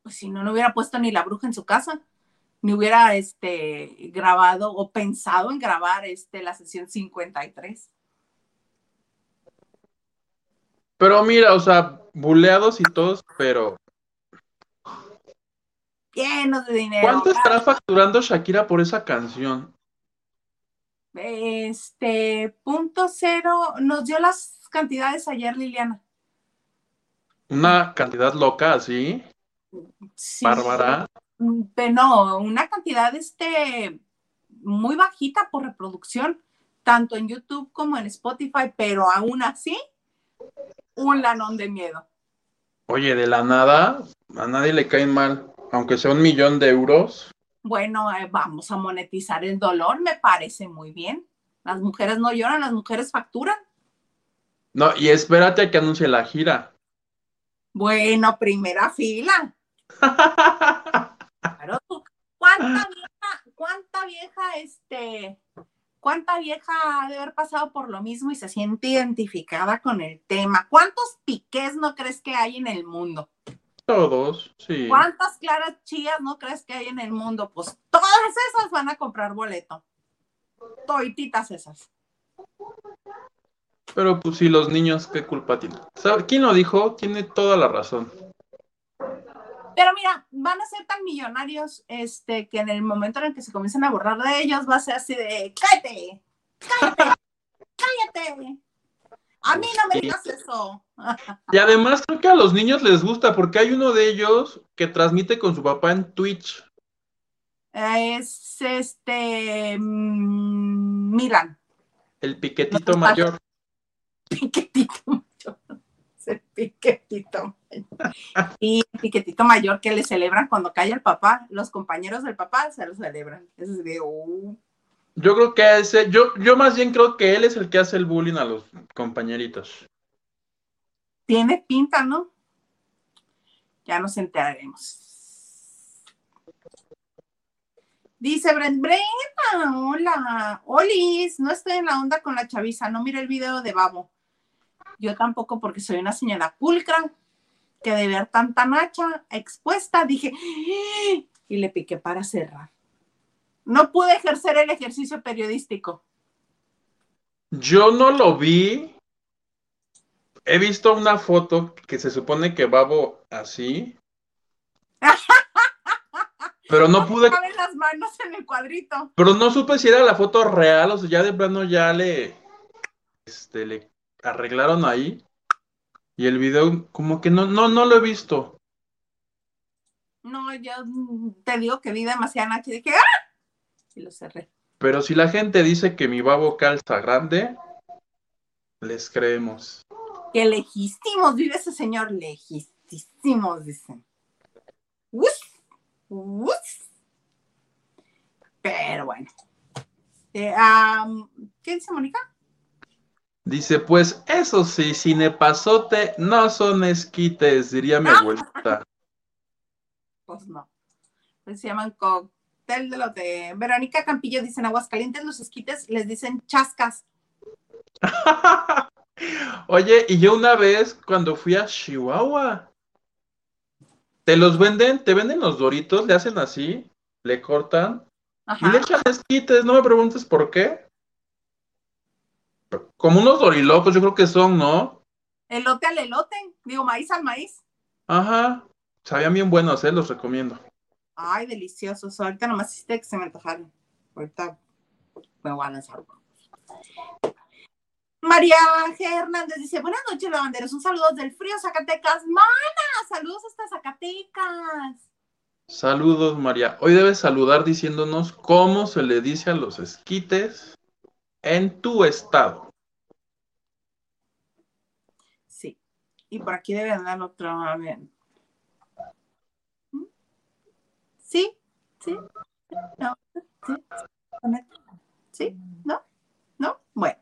A: Pues si no, no hubiera puesto ni la bruja en su casa, ni hubiera este, grabado o pensado en grabar este, la sesión 53.
B: Pero mira, o sea, buleados y todos, pero
A: llenos de dinero.
B: ¿Cuánto estará facturando Shakira por esa canción?
A: Este, punto cero, nos dio las cantidades ayer Liliana.
B: Una cantidad loca, ¿sí?
A: Sí.
B: Bárbara.
A: Pero no, una cantidad este, muy bajita por reproducción, tanto en YouTube como en Spotify, pero aún así, un lanón de miedo.
B: Oye, de la nada, a nadie le cae mal, aunque sea un millón de euros.
A: Bueno, eh, vamos a monetizar el dolor, me parece muy bien. Las mujeres no lloran, las mujeres facturan.
B: No, y espérate a que anuncie la gira.
A: Bueno, primera fila. Claro, ¿cuánta vieja, cuánta vieja, este, cuánta vieja ha de haber pasado por lo mismo y se siente identificada con el tema? ¿Cuántos piqués no crees que hay en el mundo?
B: Todos, sí.
A: ¿Cuántas claras chías no crees que hay en el mundo? Pues todas esas van a comprar boleto. Toititas esas.
B: Pero pues sí, los niños, ¿qué culpa tienen? ¿Sabe? ¿Quién lo dijo? Tiene toda la razón.
A: Pero mira, van a ser tan millonarios este, que en el momento en el que se comiencen a borrar de ellos va a ser así de cállate, cállate, cállate. A mí no me digas eso.
B: Y además creo que a los niños les gusta porque hay uno de ellos que transmite con su papá en Twitch.
A: Es este mm, Milan.
B: El piquetito mayor.
A: Piquetito mayor. Ese piquetito mayor. Y el piquetito mayor que le celebran cuando cae el papá. Los compañeros del papá se lo celebran. Eso es de oh.
B: Yo creo que ese, yo, yo más bien creo que él es el que hace el bullying a los compañeritos.
A: Tiene pinta, ¿no? Ya nos enteraremos. Dice Brent, Brenda, hola, Olis, no estoy en la onda con la chaviza, no mire el video de Babo. Yo tampoco porque soy una señora pulcra, que de ver tanta nacha expuesta, dije, ¡Ah! y le piqué para cerrar. No pude ejercer el ejercicio periodístico.
B: Yo no lo vi. He visto una foto que se supone que Babo así. Pero no pude.
A: Caben las manos en el cuadrito.
B: Pero no supe si era la foto real, o sea, ya de plano ya le. Este, le arreglaron ahí. Y el video, como que no, no, no lo he visto.
A: No, yo te digo que vi demasiada nacha y dije, ¡ah! Y lo cerré.
B: Pero si la gente dice que mi babo calza grande, les creemos.
A: Que lejísimos vive ese señor, lejísimos, dicen. Uf, uf. Pero bueno. Eh, um, ¿Qué dice Mónica?
B: Dice, pues eso sí, cinepasote no son esquites, diría mi abuelita.
A: pues no. Pues se llaman de lote. Verónica Campillo dice en Aguascalientes los esquites les dicen chascas.
B: Oye, y yo una vez cuando fui a Chihuahua, te los venden, te venden los doritos, le hacen así, le cortan y le echan esquites, no me preguntes por qué. Como unos dorilocos, yo creo que son, ¿no?
A: Elote al elote, digo maíz al maíz.
B: Ajá, sabían bien buenos, ¿eh? Los recomiendo.
A: Ay, deliciosos. Ahorita nomás hiciste que se me antojaron. Ahorita me voy a lanzar. María G. Hernández dice, buenas noches, lavanderos. Un saludo del frío, Zacatecas. Mana, saludos hasta Zacatecas.
B: Saludos, María. Hoy debes saludar diciéndonos cómo se le dice a los esquites en tu estado.
A: Sí. Y por aquí debe andar otro. Sí, sí, no, sí, sí, no, no, bueno.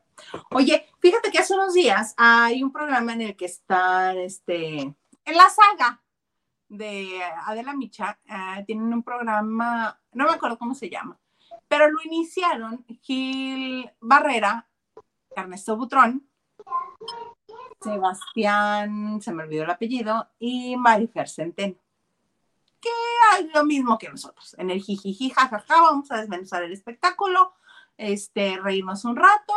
A: Oye, fíjate que hace unos días hay un programa en el que está, este, en la saga de Adela Micha, eh, tienen un programa, no me acuerdo cómo se llama, pero lo iniciaron Gil Barrera, Ernesto Butrón, Sebastián, se me olvidó el apellido, y Marifer Centeno. Que hay lo mismo que nosotros. En el jijiji, jajaja, vamos a desmenuzar el espectáculo, este, reírnos un rato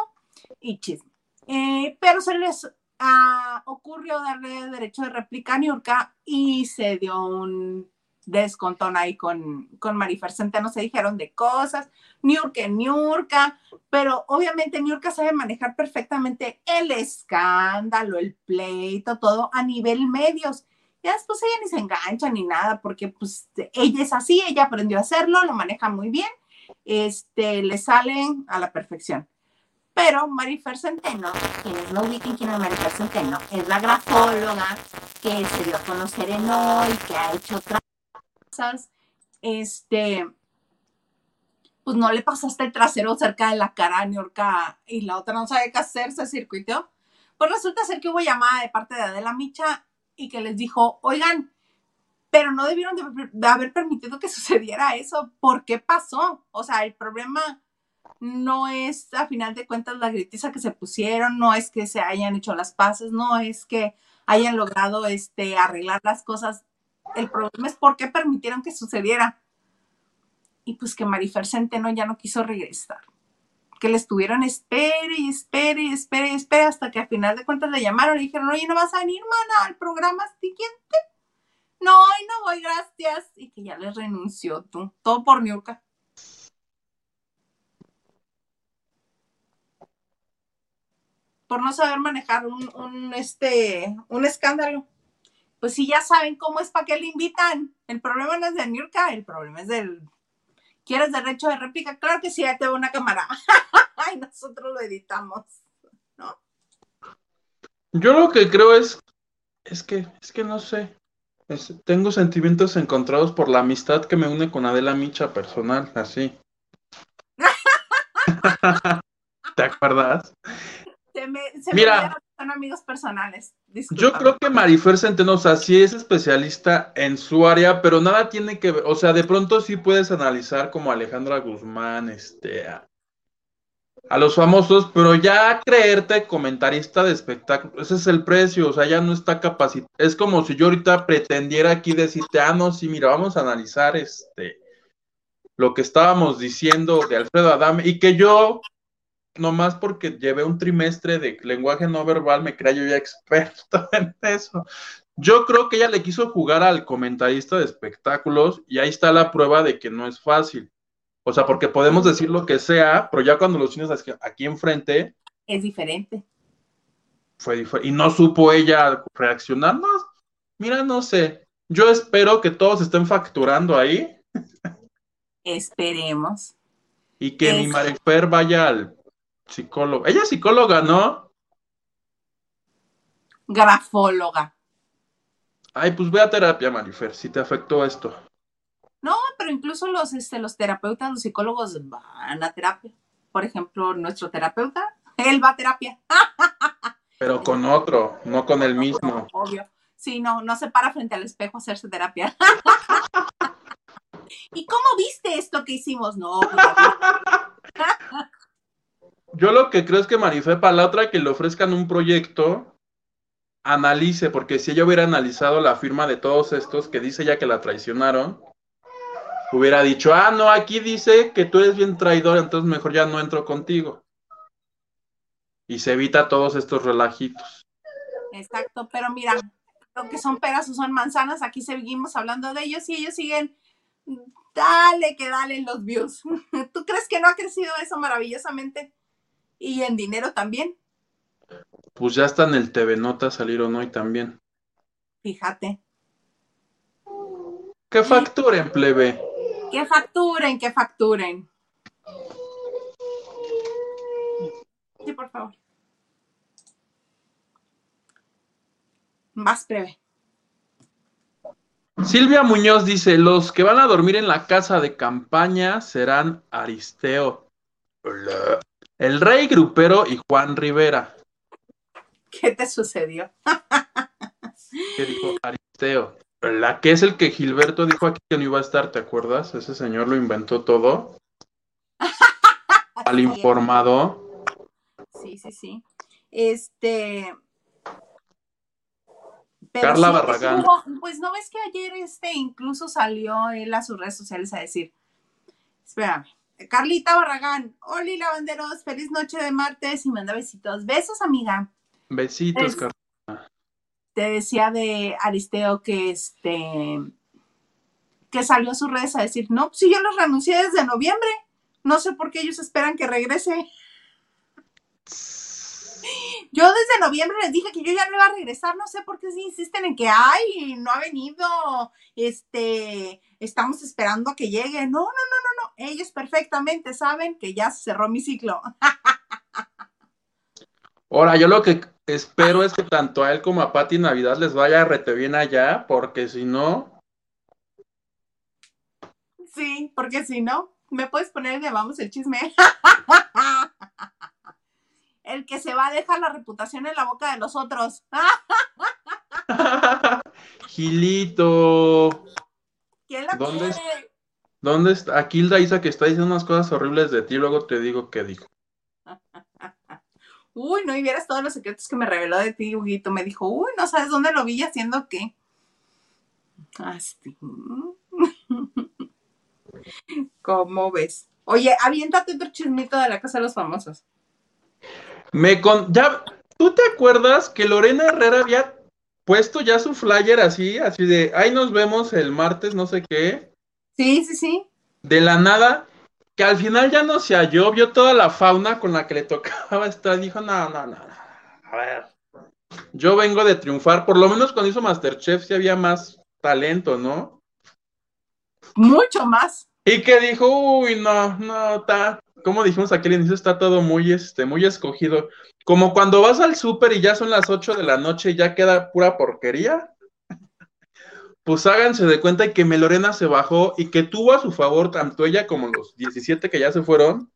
A: y chisme. Eh, pero se les ah, ocurrió darle derecho de réplica a Niurka y se dio un descontón ahí con, con Marifer Centeno, se dijeron de cosas, Niurka, Niurka, pero obviamente Niurka sabe manejar perfectamente el escándalo, el pleito, todo a nivel medios. Ya después ella ni se engancha ni nada, porque pues ella es así, ella aprendió a hacerlo, lo maneja muy bien, este, le salen a la perfección. Pero Marifer Centeno, quienes no ubiquen quién es Marifer Centeno, es la grafóloga que se dio a conocer en hoy, que ha hecho otras cosas, este, pues no le pasaste el trasero cerca de la cara a Niorca y la otra no sabe qué hacer, se circuitó. Pues resulta ser que hubo llamada de parte de Adela Micha y que les dijo, oigan, pero no debieron de, haber permitido que sucediera eso. ¿Por qué pasó? O sea, el problema no es a final de cuentas la gritiza que se pusieron, no es que se hayan hecho las paces, no es que hayan logrado este, arreglar las cosas. El problema es por qué permitieron que sucediera. Y pues que Marifer Centeno ya no quiso regresar. Que le estuvieron espere y espere y espere y espere hasta que a final de cuentas le llamaron y dijeron, oye, ¿no vas a venir, mana, al programa siguiente? No, hoy no voy, gracias. Y que ya les renunció tú. Todo por Niurka. por no saber manejar un, este, un escándalo. Pues si ya saben cómo es, ¿para qué le invitan? El problema no es de Nurka, el problema es del... ¿Quieres derecho de réplica? Claro que sí, ya tengo una cámara. y nosotros lo editamos, ¿no?
B: Yo lo que creo es, es que, es que no sé. Es, tengo sentimientos encontrados por la amistad que me une con Adela Micha personal, así. ¿Te acuerdas?
A: Se me, se Mira, me son amigos personales.
B: Yo creo que Marifer Centeno, o sí es especialista en su área, pero nada tiene que ver, o sea, de pronto sí puedes analizar como Alejandra Guzmán, este, a, a los famosos, pero ya creerte comentarista de espectáculo, ese es el precio, o sea, ya no está capacitado. Es como si yo ahorita pretendiera aquí decirte, ah, no, sí, mira, vamos a analizar este lo que estábamos diciendo de Alfredo Adame y que yo nomás porque llevé un trimestre de lenguaje no verbal, me crea yo ya experto en eso. Yo creo que ella le quiso jugar al comentarista de espectáculos y ahí está la prueba de que no es fácil. O sea, porque podemos decir lo que sea, pero ya cuando los tienes aquí enfrente.
A: Es diferente.
B: Fue diferente. Y no supo ella reaccionar. No, mira, no sé. Yo espero que todos estén facturando ahí.
A: Esperemos.
B: Y que mi Marifer vaya al Psicóloga. Ella es psicóloga, ¿no?
A: Grafóloga.
B: Ay, pues ve a terapia, Marifer, si te afectó esto.
A: No, pero incluso los, este, los terapeutas, los psicólogos van a terapia. Por ejemplo, nuestro terapeuta, él va a terapia.
B: Pero con otro, no con el mismo.
A: Obvio. Sí, no, no se para frente al espejo a hacerse terapia. ¿Y cómo viste esto que hicimos? No. pues,
B: Yo lo que creo es que Marifé, para la otra que le ofrezcan un proyecto, analice, porque si ella hubiera analizado la firma de todos estos que dice ya que la traicionaron, hubiera dicho, ah, no, aquí dice que tú eres bien traidor, entonces mejor ya no entro contigo. Y se evita todos estos relajitos.
A: Exacto, pero mira, lo que son peras o son manzanas, aquí seguimos hablando de ellos y ellos siguen, dale que dale los views. ¿Tú crees que no ha crecido eso maravillosamente? Y en dinero también,
B: Pues ya está en el TV Nota salieron hoy también.
A: fíjate.
B: Que facturen, plebe.
A: Que facturen, que facturen. Sí, por favor. Más breve.
B: Silvia Muñoz dice, los que van a dormir en la casa de campaña serán Aristeo, el rey grupero y Juan Rivera.
A: ¿Qué te sucedió?
B: ¿Qué dijo Aristeo? La que es el que Gilberto dijo aquí que no iba a estar, ¿te acuerdas? Ese señor lo inventó todo. Al informado.
A: Sí, sí, sí. Este.
B: Carla
A: sí,
B: Barragán.
A: estuvo- pues no ves que ayer este incluso salió él a sus redes sociales a decir. Espérame. Carlita Barragán, Oli Lavanderos, feliz noche de martes y manda besitos. Besos, amiga.
B: Besitos,
A: Es-
B: Carla.
A: Te decía de Aristeo que este que salió a sus redes a decir, no, si yo los renuncié desde noviembre, no sé por qué ellos esperan que regrese. Yo desde noviembre les dije que yo ya no iba a regresar, no sé por qué sí insisten en que, ay, no ha venido, este, estamos esperando a que llegue. No, no, no, no, no, ellos perfectamente saben que ya se cerró mi ciclo.
B: Ahora, yo lo que espero es que tanto a él como a Pati Navidad les vaya rete bien allá, porque si no,
A: Sí, porque si no, me puedes poner de vamos el chisme. El que se va a dejar la reputación en la boca de los otros.
B: Gilito,
A: ¿Quién la
B: ¿Dónde es? ¿dónde está? Aquí Hilda Isa que está diciendo unas cosas horribles de ti, luego te digo qué dijo.
A: Uy, no y vieras todos los secretos que me reveló de ti, Huguito. Me dijo, uy, no sabes dónde lo vi haciendo qué. Así. ¿Cómo ves? Oye, aviéntate otro chismito de la casa de los famosos.
B: Me con... ya, ¿tú te acuerdas que Lorena Herrera había puesto ya su flyer así, así de, ahí nos vemos el martes, no sé qué,
A: Sí, sí, sí.
B: de la nada, que al final ya no se halló, vio toda la fauna con la que le tocaba estar, dijo, no, no, no, no, a ver, yo vengo de triunfar, por lo menos cuando hizo Masterchef sí había más talento, ¿no?
A: Mucho más.
B: Y que dijo, uy, no, no, está, como dijimos aquí al inicio, está todo muy, este, muy escogido. Como cuando vas al súper y ya son las 8 de la noche y ya queda pura porquería. Pues háganse de cuenta que Melorena se bajó y que tuvo a su favor tanto ella como los 17 que ya se fueron,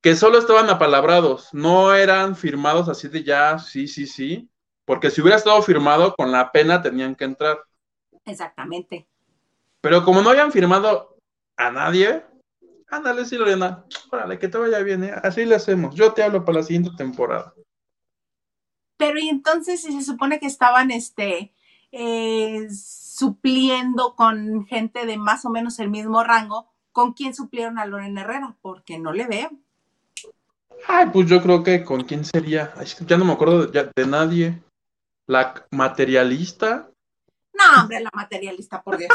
B: que solo estaban apalabrados, no eran firmados así de ya, sí, sí, sí, porque si hubiera estado firmado con la pena tenían que entrar.
A: Exactamente.
B: Pero como no habían firmado a nadie, ándale, sí, Lorena, órale, que te vaya bien, ¿eh? así le hacemos. Yo te hablo para la siguiente temporada.
A: Pero y entonces si se supone que estaban este eh, supliendo con gente de más o menos el mismo rango, ¿con quién suplieron a Lorena Herrera? Porque no le veo.
B: Ay, pues yo creo que con quién sería. Ay, ya no me acuerdo de, ya- de nadie. La materialista.
A: No, hombre, la materialista, por Dios.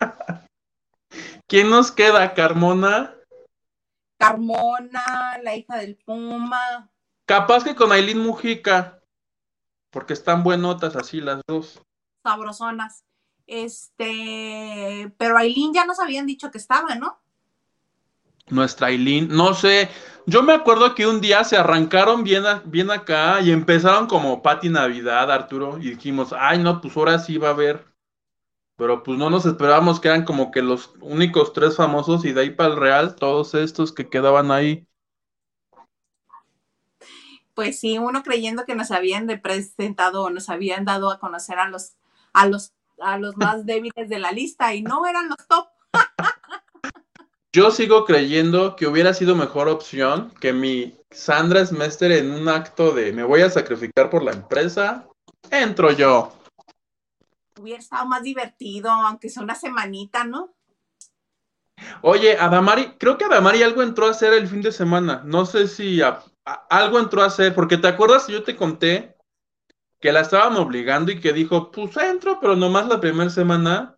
B: ¿Quién nos queda? Carmona.
A: Carmona, la hija del Puma.
B: Capaz que con Aileen Mujica. Porque están buenotas así las dos.
A: sabrosonas. Este, pero Aileen ya nos habían dicho que estaba, ¿no?
B: Nuestra Aileen, no sé. Yo me acuerdo que un día se arrancaron bien, a- bien acá y empezaron como Pati Navidad, Arturo, y dijimos, ay, no, pues ahora sí va a haber. Pero pues no nos esperábamos que eran como que los únicos tres famosos y de ahí para el Real, todos estos que quedaban ahí.
A: Pues sí, uno creyendo que nos habían de presentado o nos habían dado a conocer a los, a los, a los más débiles de la lista y no eran los top.
B: yo sigo creyendo que hubiera sido mejor opción que mi Sandra Smester en un acto de me voy a sacrificar por la empresa, entro yo.
A: Hubiera estado más divertido, aunque sea una semanita, ¿no?
B: Oye, Adamari, creo que Adamari algo entró a hacer el fin de semana. No sé si algo entró a hacer, porque te acuerdas yo te conté que la estaban obligando y que dijo, pues entro, pero nomás la primera semana.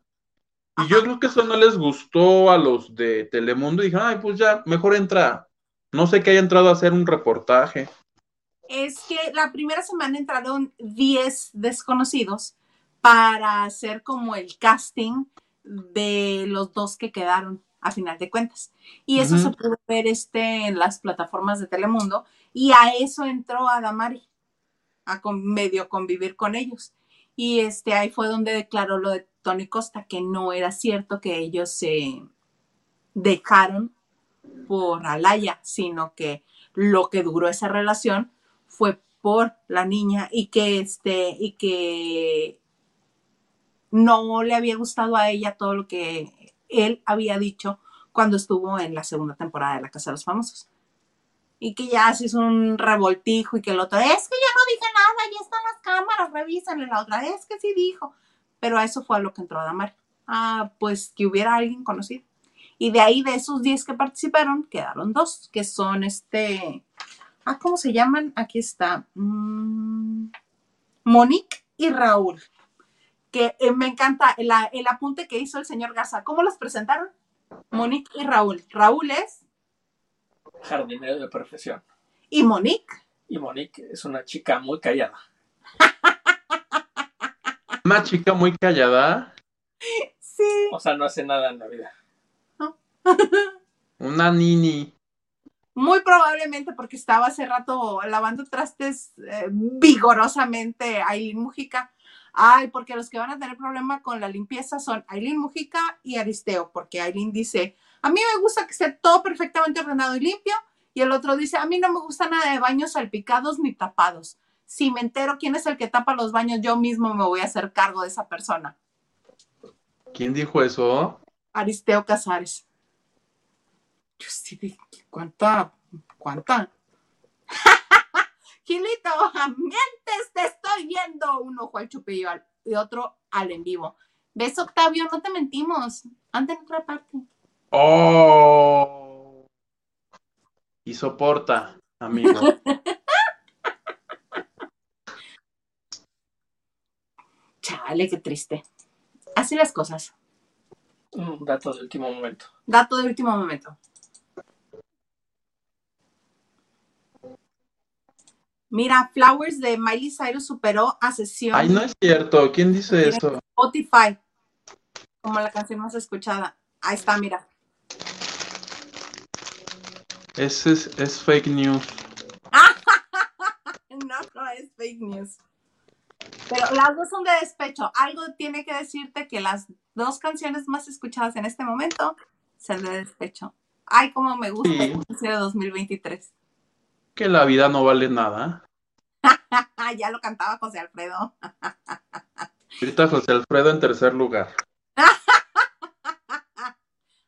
B: Y yo creo que eso no les gustó a los de Telemundo y dijeron, ay, pues ya, mejor entra. No sé que haya entrado a hacer un reportaje.
A: Es que la primera semana entraron 10 desconocidos para hacer como el casting de los dos que quedaron a final de cuentas. Y eso se pudo ver este, en las plataformas de Telemundo y a eso entró Adamari, a medio convivir con ellos. Y este, ahí fue donde declaró lo de Tony Costa, que no era cierto que ellos se dejaron por Alaya, sino que lo que duró esa relación fue por la niña y que este y que no le había gustado a ella todo lo que él había dicho cuando estuvo en la segunda temporada de La Casa de los Famosos. Y que ya hizo un revoltijo y que el otro, es que ya no dije nada, ya están las cámaras, revísenle la otra, es que sí dijo. Pero a eso fue a lo que entró Damar. Ah, pues que hubiera alguien conocido. Y de ahí, de esos 10 que participaron, quedaron dos, que son este, ah, ¿cómo se llaman? Aquí está. Mm, Monique y Raúl que eh, me encanta el, apunte que hizo el señor Garza. ¿Cómo los presentaron? Monique y Raúl. Raúl es
C: jardinero de profesión.
A: ¿Y Monique?
C: Y Monique es una chica muy callada.
B: ¿Una chica muy callada?
A: Sí.
C: O sea, no hace nada en la vida.
B: una nini.
A: Muy probablemente porque estaba hace rato lavando trastes eh, vigorosamente Aileen Mujica Ay, porque los que van a tener problema con la limpieza son Aileen Mujica y Aristeo, porque Aileen dice, a mí me gusta que esté todo perfectamente ordenado y limpio, y el otro dice, a mí no me gusta nada de baños salpicados ni tapados. Si me entero quién es el que tapa los baños, yo mismo me voy a hacer cargo de esa persona.
B: ¿Quién dijo eso?
A: Aristeo Casares. Yo sí, ¿cuánta? ¿Cuánta? Gilito, mientes, te estoy viendo. Un ojo al chupillo y otro al en vivo. ¿Ves, Octavio? No te mentimos. Anda en otra parte.
B: Oh. Y soporta, amigo.
A: Chale, qué triste. Así las cosas.
C: Un dato de último momento.
A: Dato de último momento. Mira, Flowers de Miley Cyrus superó a sesión.
B: Ay, no es cierto. ¿Quién dice eso?
A: Spotify, como la canción más escuchada. Ahí está, mira.
B: Ese es, fake news.
A: no, no es fake news. Pero las dos son de despecho. Algo tiene que decirte que las dos canciones más escuchadas en este momento son de despecho. Ay, como me gusta el de 2023
B: que la vida no vale nada.
A: ya lo cantaba José Alfredo.
B: Ahorita José Alfredo en tercer lugar.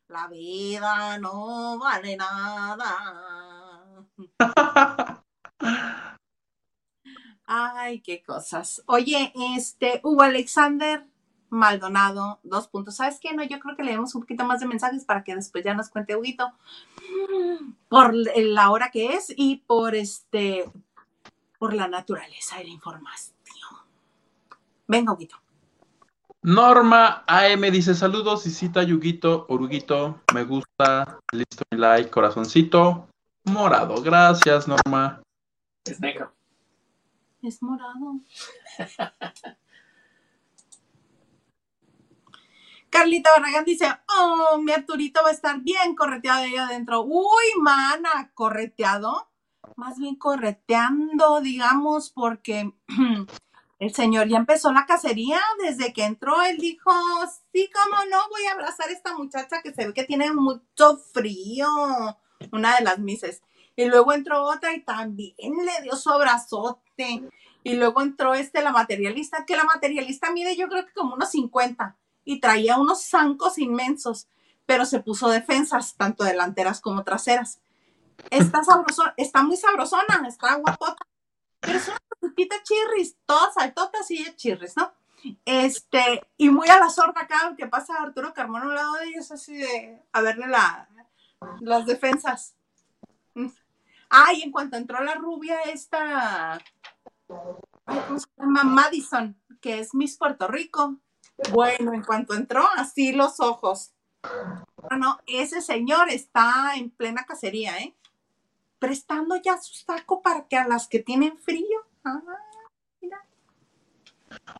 A: la vida no vale nada. Ay, qué cosas. Oye, este, Hugo Alexander Maldonado, dos puntos. ¿Sabes qué? No, yo creo que leemos un poquito más de mensajes para que después ya nos cuente Huguito por la hora que es y por este, por la naturaleza de la información. Venga, Huguito.
B: Norma AM dice saludos y cita Yuguito, Oruguito, me gusta, listo mi like, corazoncito, morado, gracias Norma.
C: Es negro.
A: Es morado. Carlita Barragán dice, oh, mi Arturito va a estar bien correteado ahí adentro. Uy, mana, correteado. Más bien correteando, digamos, porque el señor ya empezó la cacería. Desde que entró, él dijo, sí, cómo no, voy a abrazar a esta muchacha que se ve que tiene mucho frío. Una de las mises. Y luego entró otra y también le dio su abrazote. Y luego entró este, la materialista, que la materialista mide yo creo que como unos 50 y traía unos zancos inmensos. pero se puso defensas, tanto delanteras como traseras. Está sabrosona, está muy sabrosona, está guapota, pero es una putita chirris, todas saltotas y chirris, ¿no? Este, y muy a la sorda acá, que pasa Arturo Carmona a lado de ellos, así de a verle la, las defensas. Ay, en cuanto entró la rubia, esta, ¿cómo llama? Madison, que es Miss Puerto Rico. Bueno, en cuanto entró, así los ojos. Bueno, ese señor está en plena cacería, ¿eh? Prestando ya su saco para que a las que tienen frío. Ah, mira.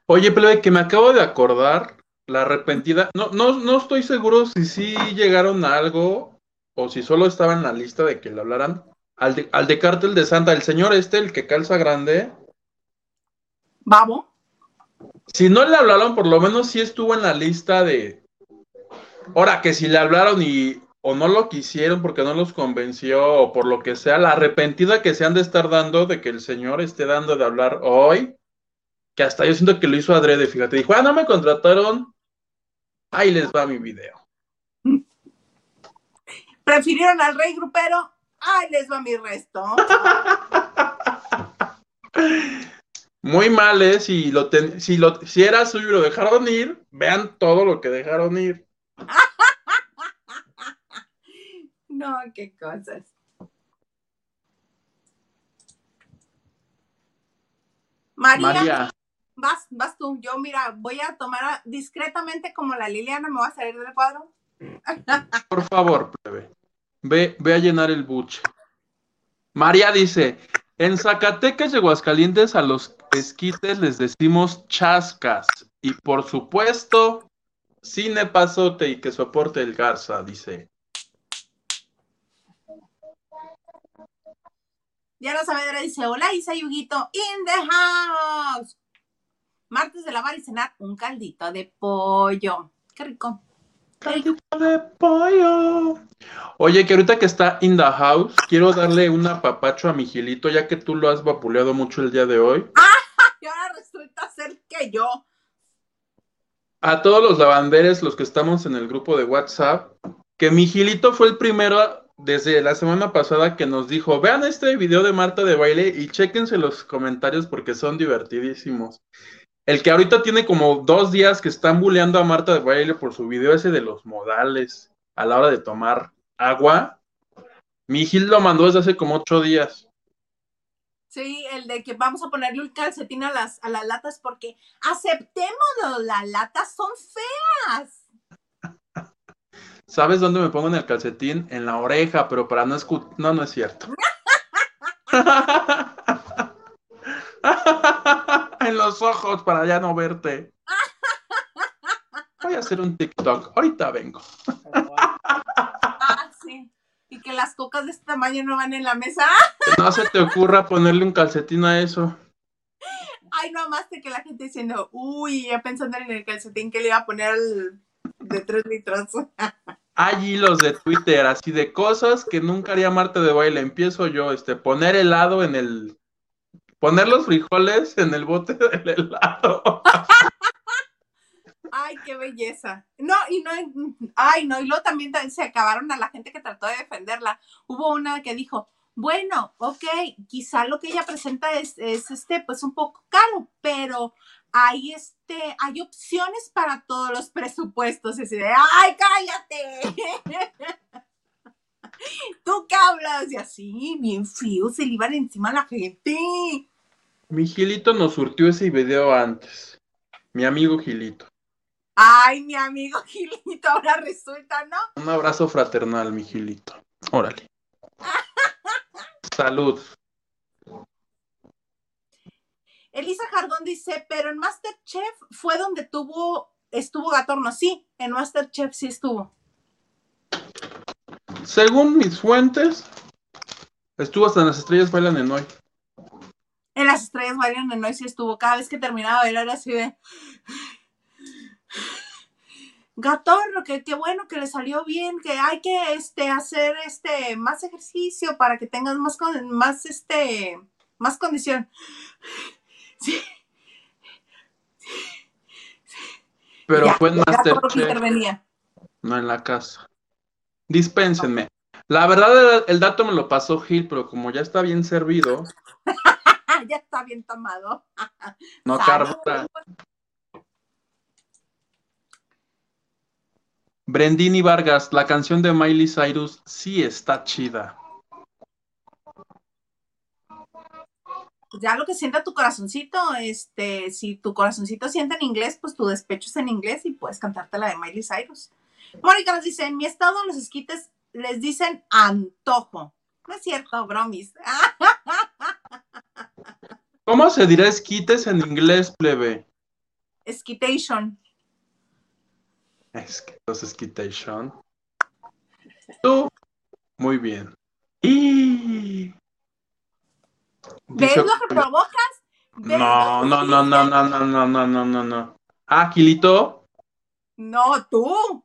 B: Oye, pero que me acabo de acordar, la arrepentida, no, no, no estoy seguro si sí llegaron a algo o si solo estaba en la lista de que le hablaran. Al de, al de Cártel de Santa, el señor este, el que calza grande.
A: Vamos.
B: Si no le hablaron, por lo menos sí estuvo en la lista de. Ahora, que si le hablaron y o no lo quisieron porque no los convenció o por lo que sea, la arrepentida que se han de estar dando de que el señor esté dando de hablar hoy, que hasta yo siento que lo hizo adrede, fíjate, dijo, ah, no me contrataron, ahí les va mi video.
A: Prefirieron al rey grupero, ahí les va mi resto.
B: Muy mal, ¿eh? Si, lo ten- si, lo, si era suyo y lo dejaron ir, vean todo lo que dejaron ir.
A: No, qué cosas. María,
B: María,
A: vas, vas tú. Yo, mira, voy a tomar a- discretamente como la Liliana, me voy a salir del cuadro.
B: por favor, plebe, ve, ve a llenar el buche. María dice, en Zacatecas y Aguascalientes a los esquites les decimos chascas. Y por supuesto, cine pasote y que soporte el Garza, dice.
A: Diana Saavedra dice, hola Isa y Huguito, in the house. Martes de lavar y cenar un caldito de pollo. Qué rico. Qué rico.
B: Caldito de pollo. Oye, que ahorita que está in the house, quiero darle un apapacho a mi Gilito, ya que tú lo has vapuleado mucho el día de hoy.
A: Y resulta ser que yo.
B: A todos los lavanderes, los que estamos en el grupo de WhatsApp, que mi Gilito fue el primero desde la semana pasada que nos dijo, vean este video de Marta de baile y chéquense los comentarios porque son divertidísimos. El que ahorita tiene como dos días que están bulleando a Marta de baile por su video ese de los modales a la hora de tomar agua. Mi Gil lo mandó desde hace como ocho días.
A: Sí, el de que vamos a ponerle un calcetín a las, a las latas porque aceptémoslo, las latas son feas.
B: ¿Sabes dónde me pongo en el calcetín? En la oreja, pero para no escuchar. No, no es cierto. en los ojos para ya no verte. Voy a hacer un TikTok. Ahorita vengo.
A: Y que las cocas de este tamaño no van en la mesa.
B: No se te ocurra ponerle un calcetín a eso.
A: Ay, no amaste que la gente diciendo, uy, ya pensando en el calcetín que le iba a poner al de tres litros.
B: Hay hilos de Twitter, así de cosas que nunca haría Marta de baile. Empiezo yo, este, poner helado en el. Poner los frijoles en el bote del helado.
A: Ay, qué belleza. No, y no, ay, no, y luego también se acabaron a la gente que trató de defenderla. Hubo una que dijo, bueno, ok, quizá lo que ella presenta es, es este, pues un poco caro, pero hay este, hay opciones para todos los presupuestos. Y así de, ay, cállate. ¿Tú qué hablas? Y así, bien frío, se le iban encima a la gente.
B: Mi Gilito nos surtió ese video antes. Mi amigo Gilito.
A: Ay, mi amigo Gilito, ahora resulta, ¿no?
B: Un abrazo fraternal, mi Gilito. Órale. Salud.
A: Elisa Jardón dice, pero en Masterchef fue donde tuvo, estuvo Gatorno. Sí, en Masterchef sí estuvo.
B: Según mis fuentes, estuvo hasta en las estrellas bailan en hoy.
A: En las estrellas bailan en hoy sí estuvo. Cada vez que terminaba de bailar así de... Gatorno, que qué bueno que le salió bien, que hay que este, hacer este, más ejercicio para que tengas más, con, más, este, más condición. Sí.
B: Pero
A: Ya,
B: fue en Masterchef, no en la casa. Dispénsenme. La verdad, el, el dato me lo pasó Gil, pero como ya está bien servido,
A: ya está bien tomado.
B: no carbura. Brendini Vargas, la canción de Miley Cyrus sí está chida.
A: Ya lo que sienta tu corazoncito, este, si tu corazoncito siente en inglés, pues tu despecho es en inglés y puedes cantarte la de Miley Cyrus. Mónica nos dice, en mi estado los esquites les dicen antojo. No es cierto, bromis.
B: ¿Cómo se dirá esquites en inglés, plebe?
A: Esquitation.
B: Es que los esquitation. Tú, muy bien. Y...
A: ¿Ves lo que provocas? ¿Ves
B: No, no, no, no, no, no, no, no, no, no, no. Ah, Gilito.
A: No, tú.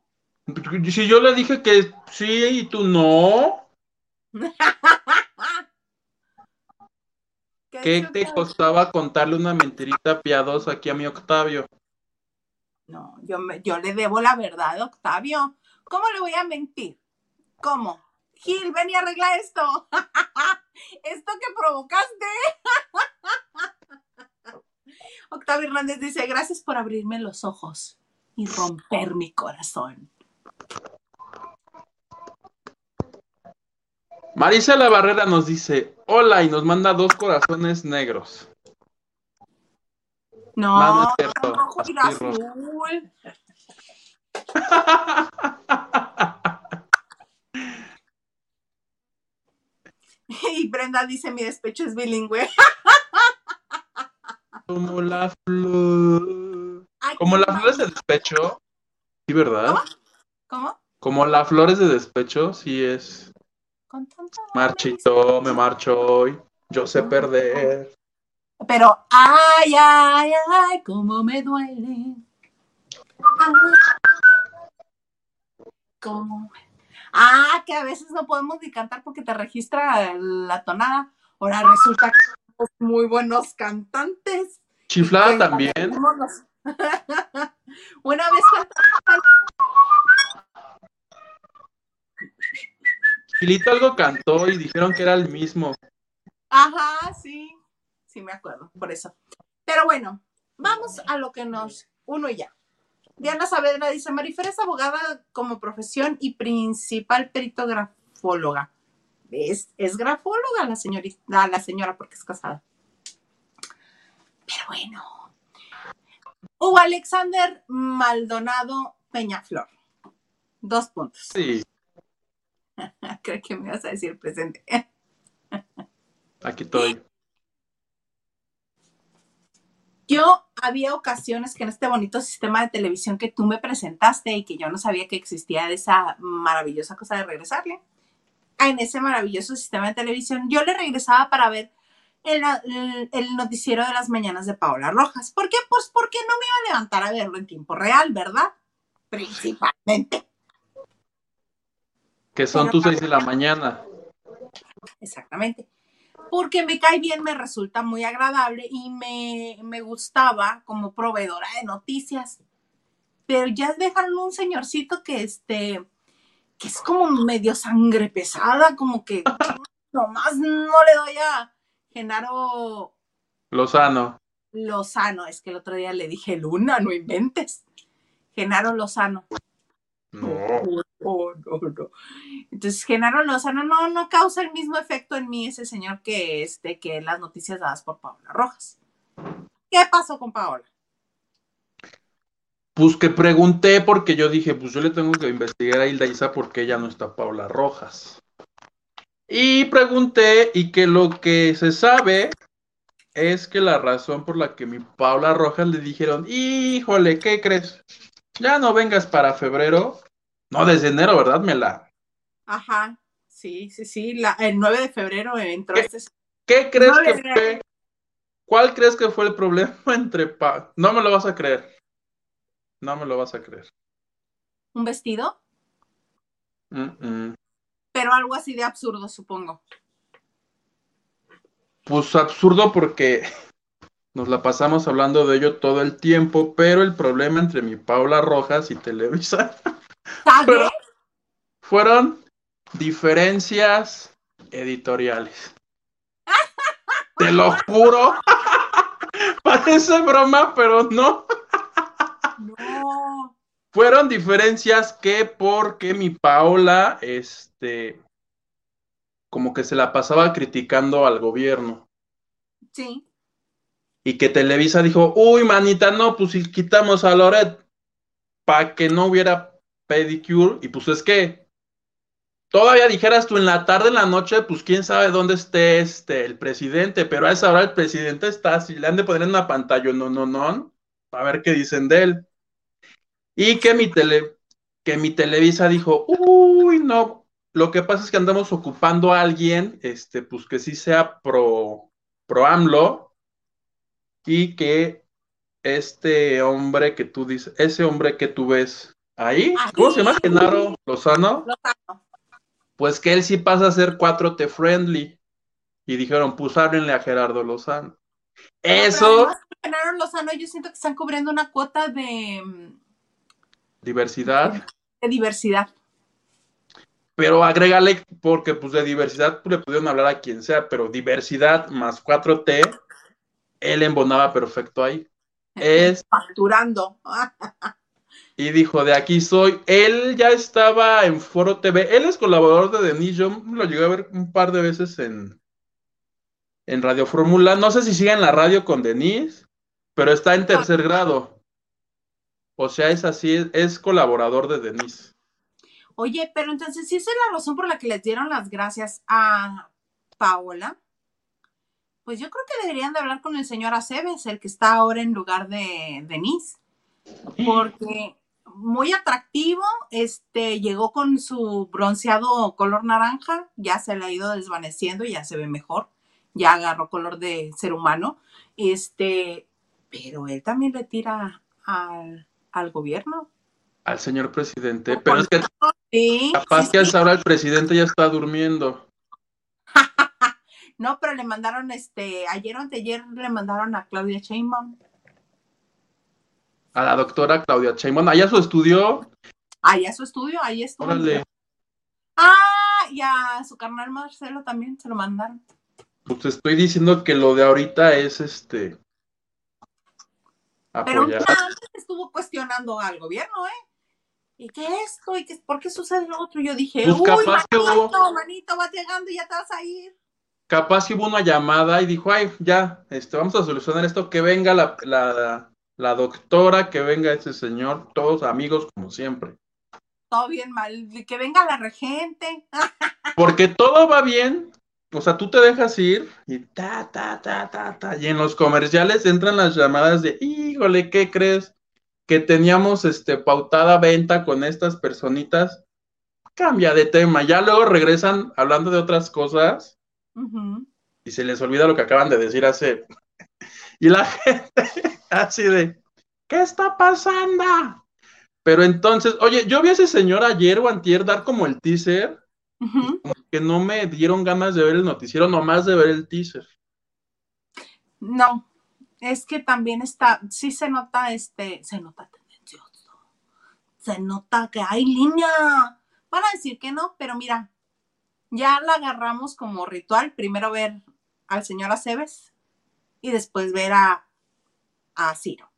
B: Si yo le dije que sí y tú no, ¿qué te costaba contarle una mentirita piadosa aquí a mi Octavio?
A: No, yo, me- yo le debo la verdad, Octavio. ¿Cómo le voy a mentir? ¿Cómo? Gil, ven y arregla esto. esto que provocaste. Octavio Hernández dice, gracias por abrirme los ojos y romper mi corazón.
B: Marisela Barrera nos dice, hola, y nos manda dos corazones negros.
A: No,
B: No, no es cierto.
A: rojo y azul. Y Brenda dice, mi despecho es bilingüe.
B: Como la flor.
A: Ay,
B: Como las flores de despecho. Sí, ¿verdad?
A: ¿Cómo?
B: Como las flores de despecho, sí es.
A: Con tanto amor
B: Marchito, me marcho hoy. Yo sé perder.
A: Pero, ay, ay, ay, cómo me duele. Ay, cómo Ah, que a veces no podemos ni cantar porque te registra la tonada. Ahora resulta que somos muy buenos cantantes.
B: Chiflada también.
A: vámonos. Una vez
B: Gilito algo cantó y dijeron que era el mismo.
A: Ajá, sí, sí me acuerdo, por eso. Pero bueno, vamos a lo que nos uno y ya. Diana Saavedra dice, Marifer es abogada como profesión y principal perito grafóloga. Es, es grafóloga la señorita, la, la señora porque es casada. Pero bueno. Hugo Alexander Maldonado Peñaflor. Dos puntos.
B: Sí,
A: Creo que me vas a decir presente.
B: aquí estoy.
A: Yo había ocasiones que en este bonito sistema de televisión que tú me presentaste y que yo no sabía que existía esa maravillosa cosa de regresarle, en ese maravilloso sistema de televisión, yo le regresaba para ver el, el- el noticiero de las mañanas de Paola Rojas. ¿Por qué? Pues porque no me iba a levantar a verlo en tiempo real, ¿verdad? Principalmente.
B: Que son
A: Pero
B: tus seis de la mañana.
A: Exactamente. Porque me cae bien, me resulta muy agradable y me, me gustaba como proveedora de noticias. Pero ya dejaron un señorcito que este, que es como medio sangre pesada, como que nomás no le doy a Genaro
B: Lozano.
A: Lozano. Es que el otro día le dije Luna, no inventes. Genaro Lozano.
B: No.
A: No, no, no. Entonces, Genaro Lozano no, no causa el mismo efecto en mí ese señor que este, que las noticias dadas por Paola Rojas. ¿Qué pasó con Paola?
B: Pues que pregunté porque yo dije, pues yo le tengo que investigar a Hilda Isa porque ella no está Paula Rojas. Y pregunté y que lo que se sabe es que la razón por la que mi Paula Rojas le dijeron, híjole, ¿qué crees? Ya no vengas para febrero. No, desde enero, ¿verdad, Mela?
A: Ajá, sí, sí, sí. La- el 9 de febrero entró
B: ¿Qué?
A: este.
B: ¿Qué crees que fue? ¿Cuál crees que fue el problema entre Pa? No me lo vas a creer. No me lo vas a creer.
A: un vestido,
B: Mm, mm.
A: pero algo así de absurdo, supongo.
B: Pues absurdo porque nos la pasamos hablando de ello todo el tiempo, pero el problema entre mi Paula Rojas y Televisa
A: ¿Sabes?
B: Pero- fueron diferencias editoriales. Te lo juro. Parece broma, pero no.
A: No.
B: Fueron diferencias que porque mi Paola, este, como que se la pasaba criticando al gobierno.
A: Sí.
B: Y que Televisa dijo, uy, manita, no, pues si quitamos a Loret para que no hubiera pedicure, y pues es que todavía dijeras tú en la tarde, en la noche, pues quién sabe dónde esté este, el presidente, pero a esa hora el presidente está, si le han de poner en una pantalla, no, no, no, a ver qué dicen de él. Y que mi tele, que mi Televisa dijo, uy, no, lo que pasa es que andamos ocupando a alguien, este, pues que sí sea pro, pro AMLO, y que este hombre que tú dices, ese hombre que tú ves ahí, ¿cómo se llama? Genaro Lozano.
A: Lozano.
B: Pues que él sí pasa a ser 4T friendly. Y dijeron, pues háblenle a Gerardo Lozano. Eso,
A: Genaro Lozano, yo siento que están cubriendo una cuota de, mm,
B: diversidad.
A: de diversidad.
B: Pero agrégale, porque pues de diversidad pues, le pudieron hablar a quien sea, pero diversidad más 4T, él embonaba perfecto ahí. Es
A: Facturando.
B: y dijo, de aquí soy. Él ya estaba en Foro TV. Él es colaborador de Denis. Yo lo llegué a ver un par de veces en, en Radio Fórmula. No sé si sigue en la radio con Denis, pero está en tercer grado. O sea, es así, es colaborador de Denis.
A: Oye, pero entonces, si esa es la razón por la que les dieron las gracias a Paola, pues yo creo que deberían de hablar con el señor Aceves, el que está ahora en lugar de Denise, porque muy atractivo, este, llegó con su bronceado color naranja, ya se le ha ido desvaneciendo, ya se ve mejor, ya agarró color de ser humano, este, pero él también le tira al, al gobierno.
B: Al señor presidente. Pero es que
A: Sí,
B: capaz
A: sí, sí.
B: esa hora el presidente ya está durmiendo.
A: No, pero le mandaron, este, ayer o anteayer le mandaron a Claudia Sheinbaum.
B: A la doctora Claudia Sheinbaum. Allá su estudio.
A: Ahí a su estudio, ahí estuvo.
B: Órale.
A: Ah, y a su carnal Marcelo también se lo mandaron.
B: Pues te estoy diciendo que lo de ahorita es este.
A: Pero
B: Apoyar.
A: día antes estuvo cuestionando al gobierno, ¿eh? ¿Y qué esto? ¿Y qué, por qué sucede lo otro? Yo dije,
B: Pues
A: uy, manito, manito, vas llegando y ya te vas a ir.
B: Capaz que hubo una llamada y dijo, ay, ya, este, vamos a solucionar esto, que venga la, la, la doctora, que venga ese señor, todos amigos como siempre.
A: Todo bien mal, que venga la regente.
B: Porque todo va bien, o sea, tú te dejas ir y ta, ta, ta, ta, ta, y en los comerciales entran las llamadas de, híjole, ¿qué crees? Que teníamos este, pautada venta con estas personitas. Cambia de tema, ya luego regresan hablando de otras cosas Y se les olvida lo que acaban de decir hace. Y la gente así de, ¿qué está pasando? Pero entonces, oye, yo vi a ese señor ayer o antier dar como el teaser,
A: Ujú.
B: que no me dieron ganas de ver el noticiero, nomás de ver el teaser.
A: No, es que también está, sí se nota, este, se nota tendencioso. Se nota que hay línea. Van a decir que no, pero mira, ya la agarramos como ritual. Primero ver al señor Aceves y después ver a, a Ciro.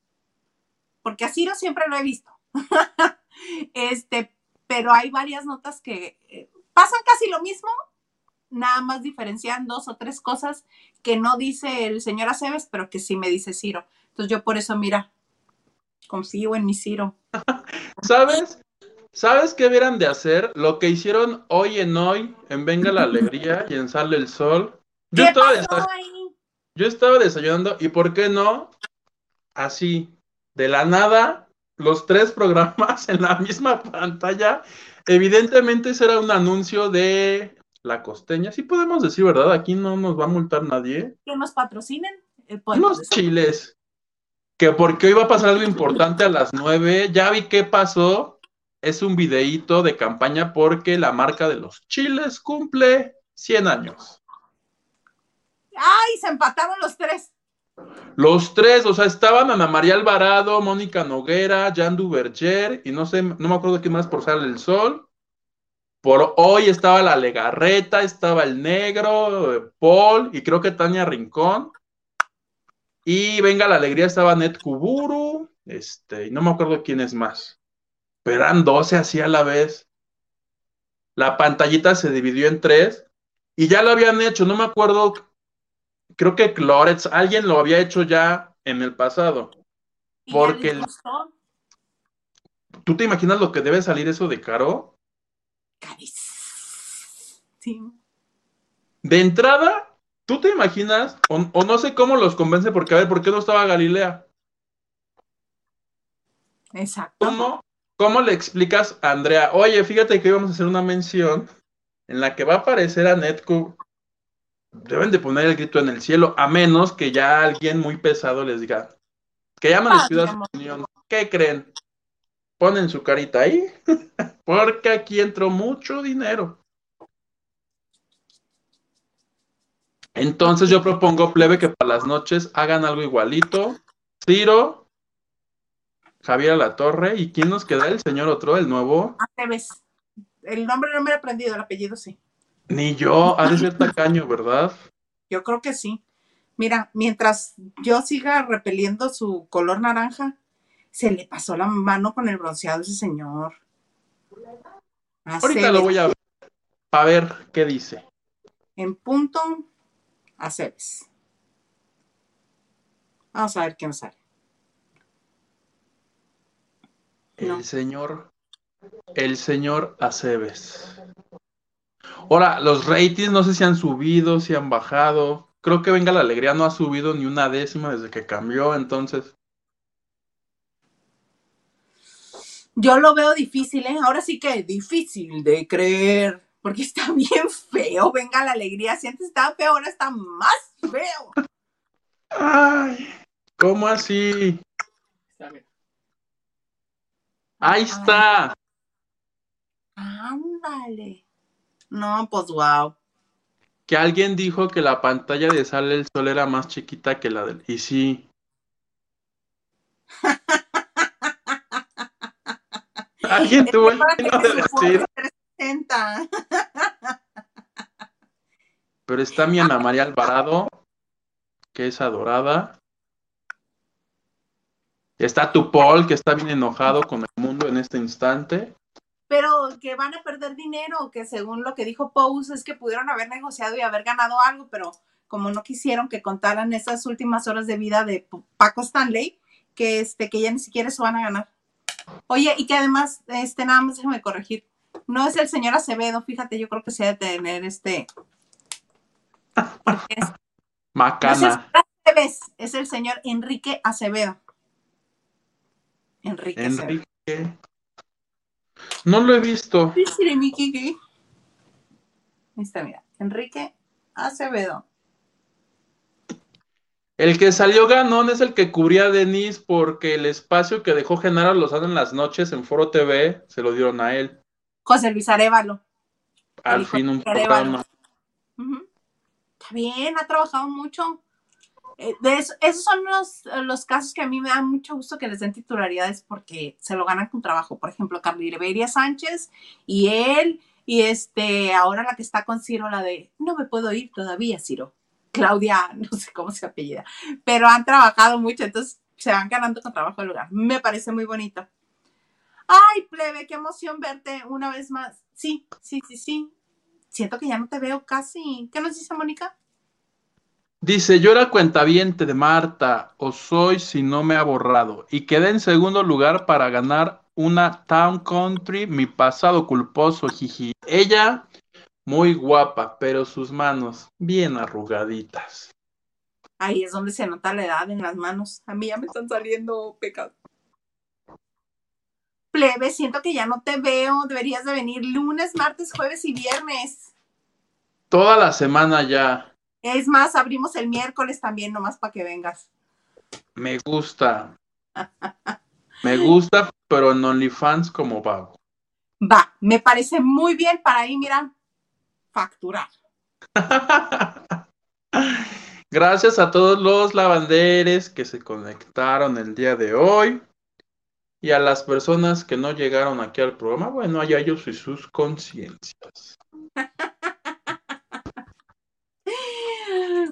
A: Porque a Ciro siempre lo he visto. este, pero hay varias notas que eh, pasan casi lo mismo, nada más diferencian dos o tres cosas que no dice el señor Aceves, pero que sí me dice Ciro. Entonces yo por eso, mira, confío en mi Ciro.
B: ¿Sabes? ¿Sabes qué hubieran de hacer? Lo que hicieron hoy en hoy, en Venga la Alegría y en Sale el Sol. Yo
A: ¿Qué
B: estaba,
A: pasó ahí?
B: yo estaba desayunando y ¿por qué no? Así, de la nada, los tres programas en la misma pantalla. Evidentemente ese era un anuncio de la costeña. Sí podemos decir, ¿verdad? Aquí no nos va a multar nadie.
A: Que nos patrocinen. Eh, pues,
B: Unos chiles. Que porque hoy va a pasar algo importante a las nueve. Ya vi qué pasó. Es un videíto de campaña porque la marca de los chiles cumple 100 años.
A: ¡Ay! Se empataron los tres.
B: Los tres, o sea, estaban Ana María Alvarado, Mónica Noguera, Jan Duverger y no sé, no me acuerdo quién más por Sale el Sol. Por hoy estaba la Legarreta, estaba el Negro, Paul y creo que Tania Rincón. Y venga la alegría, estaba Net Kuburu, este, y no me acuerdo quién es más. Pero eran 12 así a la vez. La pantallita se dividió en tres y ya lo habían hecho, no me acuerdo, creo que Clorets, alguien lo había hecho ya en el pasado.
A: ¿Y ya
B: Porque el-? ¿Tú te imaginas lo que debe salir eso de caro?
A: Carísimo.
B: De entrada, ¿tú te imaginas? O, o no sé cómo los convence, porque a ver, ¿por qué no estaba Galilea?
A: Exacto.
B: ¿Cómo, cómo le explicas a Andrea? Oye, fíjate que íbamos a hacer una mención en la que va a aparecer a Netco. Deben de poner el grito en el cielo, a menos que ya alguien muy pesado les diga que ya no les
A: Ah,
B: pida su opinión. ¿Qué creen? Ponen su carita ahí, porque aquí entró mucho dinero. Entonces yo propongo, plebe, que para las noches hagan algo igualito. Ciro, Javier La Torre, ¿y quién nos queda? El señor otro, el nuevo.
A: Aceves. El nombre no me lo he aprendido, el apellido sí.
B: Ni yo, ha de ser tacaño, ¿verdad?
A: Yo creo que sí. Mira, mientras yo siga repeliendo su color naranja, se le pasó la mano con el bronceado a ese señor.
B: Ahorita lo voy a ver, a ver qué dice.
A: En punto, Aceves. Vamos a ver qué nos sale.
B: El señor, el señor Aceves. Ahora, los ratings no sé si han subido, si han bajado. Creo que Venga la Alegría no ha subido ni una décima desde que cambió, entonces.
A: Yo lo veo difícil, ¿eh? Ahora sí que difícil de creer, porque está bien feo. Venga la alegría. Si antes estaba feo, ahora está más feo.
B: Ay, ¿cómo así?
C: Está bien.
B: Ahí está.
A: Ándale. No, pues wow.
B: Que alguien dijo que la pantalla de Sale el Sol era más chiquita que la del. Y sí. Alguien tuvo el tino de decir,
A: 360.
B: pero está mi Ana María Alvarado, que es adorada. Está tu Paul, que está bien enojado con este instante.
A: Pero que van a perder dinero, que según lo que dijo Pose es que pudieron haber negociado y haber ganado algo, pero como no quisieron que contaran esas últimas horas de vida de Paco Stanley, que este, que ya ni siquiera eso van a ganar. Oye, y que además, este, nada más déjame corregir. No es el señor Acevedo, fíjate, yo creo que se debe tener este. es- no es el
B: Macana.
A: es el señor Enrique Acevedo. Enrique Acevedo.
B: No lo he visto.
A: Ahí está, mira. Enrique Acevedo.
B: El que salió ganón es el que cubría a Denise porque el espacio que dejó Genaro Lozano en las noches en Foro TV se lo dieron a él.
A: José Luis Arevalo.
B: Al fin un
A: Arevalo.
B: programa.
A: Está bien, ha trabajado mucho. Eh, esos son los, eh, los casos que a mí me dan mucho gusto que les den titularidades porque se lo ganan con trabajo. Por ejemplo, Carliberia Sánchez y él, y este, ahora la que está con Ciro, la de no me puedo ir todavía, Ciro. Claudia, no sé cómo se apellida, pero han trabajado mucho, entonces se van ganando con trabajo el lugar. Me parece muy bonito. Ay, plebe, qué emoción verte una vez más. Sí, sí, sí, sí. Siento que ya no te veo casi. ¿Qué nos dice Mónica?
B: Dice, yo era cuentaviente de Marta, o soy si no me ha borrado, y quedé en segundo lugar para ganar una Town Country, mi pasado culposo, jiji. Ella, muy guapa, pero sus manos bien arrugaditas.
A: Ahí es donde se nota la edad en las manos. A mí ya me están saliendo pecados. Plebe, siento que ya no te veo. Deberías de venir lunes, martes, jueves y viernes.
B: Toda la semana ya.
A: Es más, abrimos el miércoles también, nomás para que vengas.
B: Me gusta. Me gusta, pero en OnlyFans como vago.
A: Va, me parece muy bien para ahí, mira, facturar.
B: Gracias a todos los lavanderes que se conectaron el día de hoy. Y a las personas que no llegaron aquí al programa, bueno, allá ellos y sus conciencias.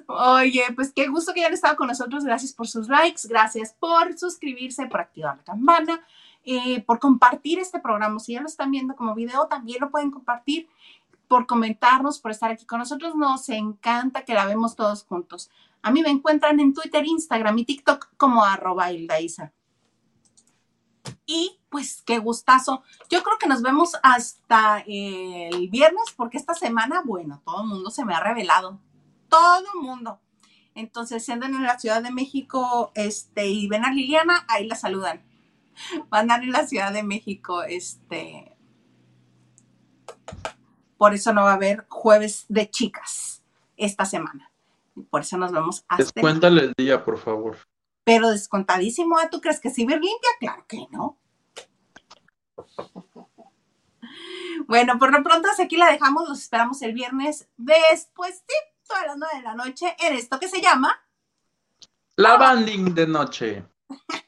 A: Oye, pues qué gusto que hayan estado con nosotros. Gracias por sus likes, gracias por suscribirse, por activar la campana, eh, por compartir este programa. Si ya lo están viendo como video, también lo pueden compartir, por comentarnos, por estar aquí con nosotros. Nos encanta que la vemos todos juntos. A mí me encuentran en Twitter, Instagram y TikTok como arroba. Y pues qué gustazo. Yo creo que nos vemos hasta el viernes porque esta semana, bueno, todo el mundo se me ha revelado. Todo el mundo. Entonces, si andan en la Ciudad de México este, y ven a Liliana, ahí la saludan. Van a en la Ciudad de México, este. Por eso no va a haber jueves de chicas esta semana. Por eso nos vemos hasta.
B: Descuéntale el día, por favor.
A: Pero descontadísimo, ¿eh? ¿tú crees que Ciber limpia? Claro que no. Bueno, por lo pronto hasta aquí la dejamos, los esperamos el viernes después de a las nueve de la noche en esto que se llama
B: La banding de noche.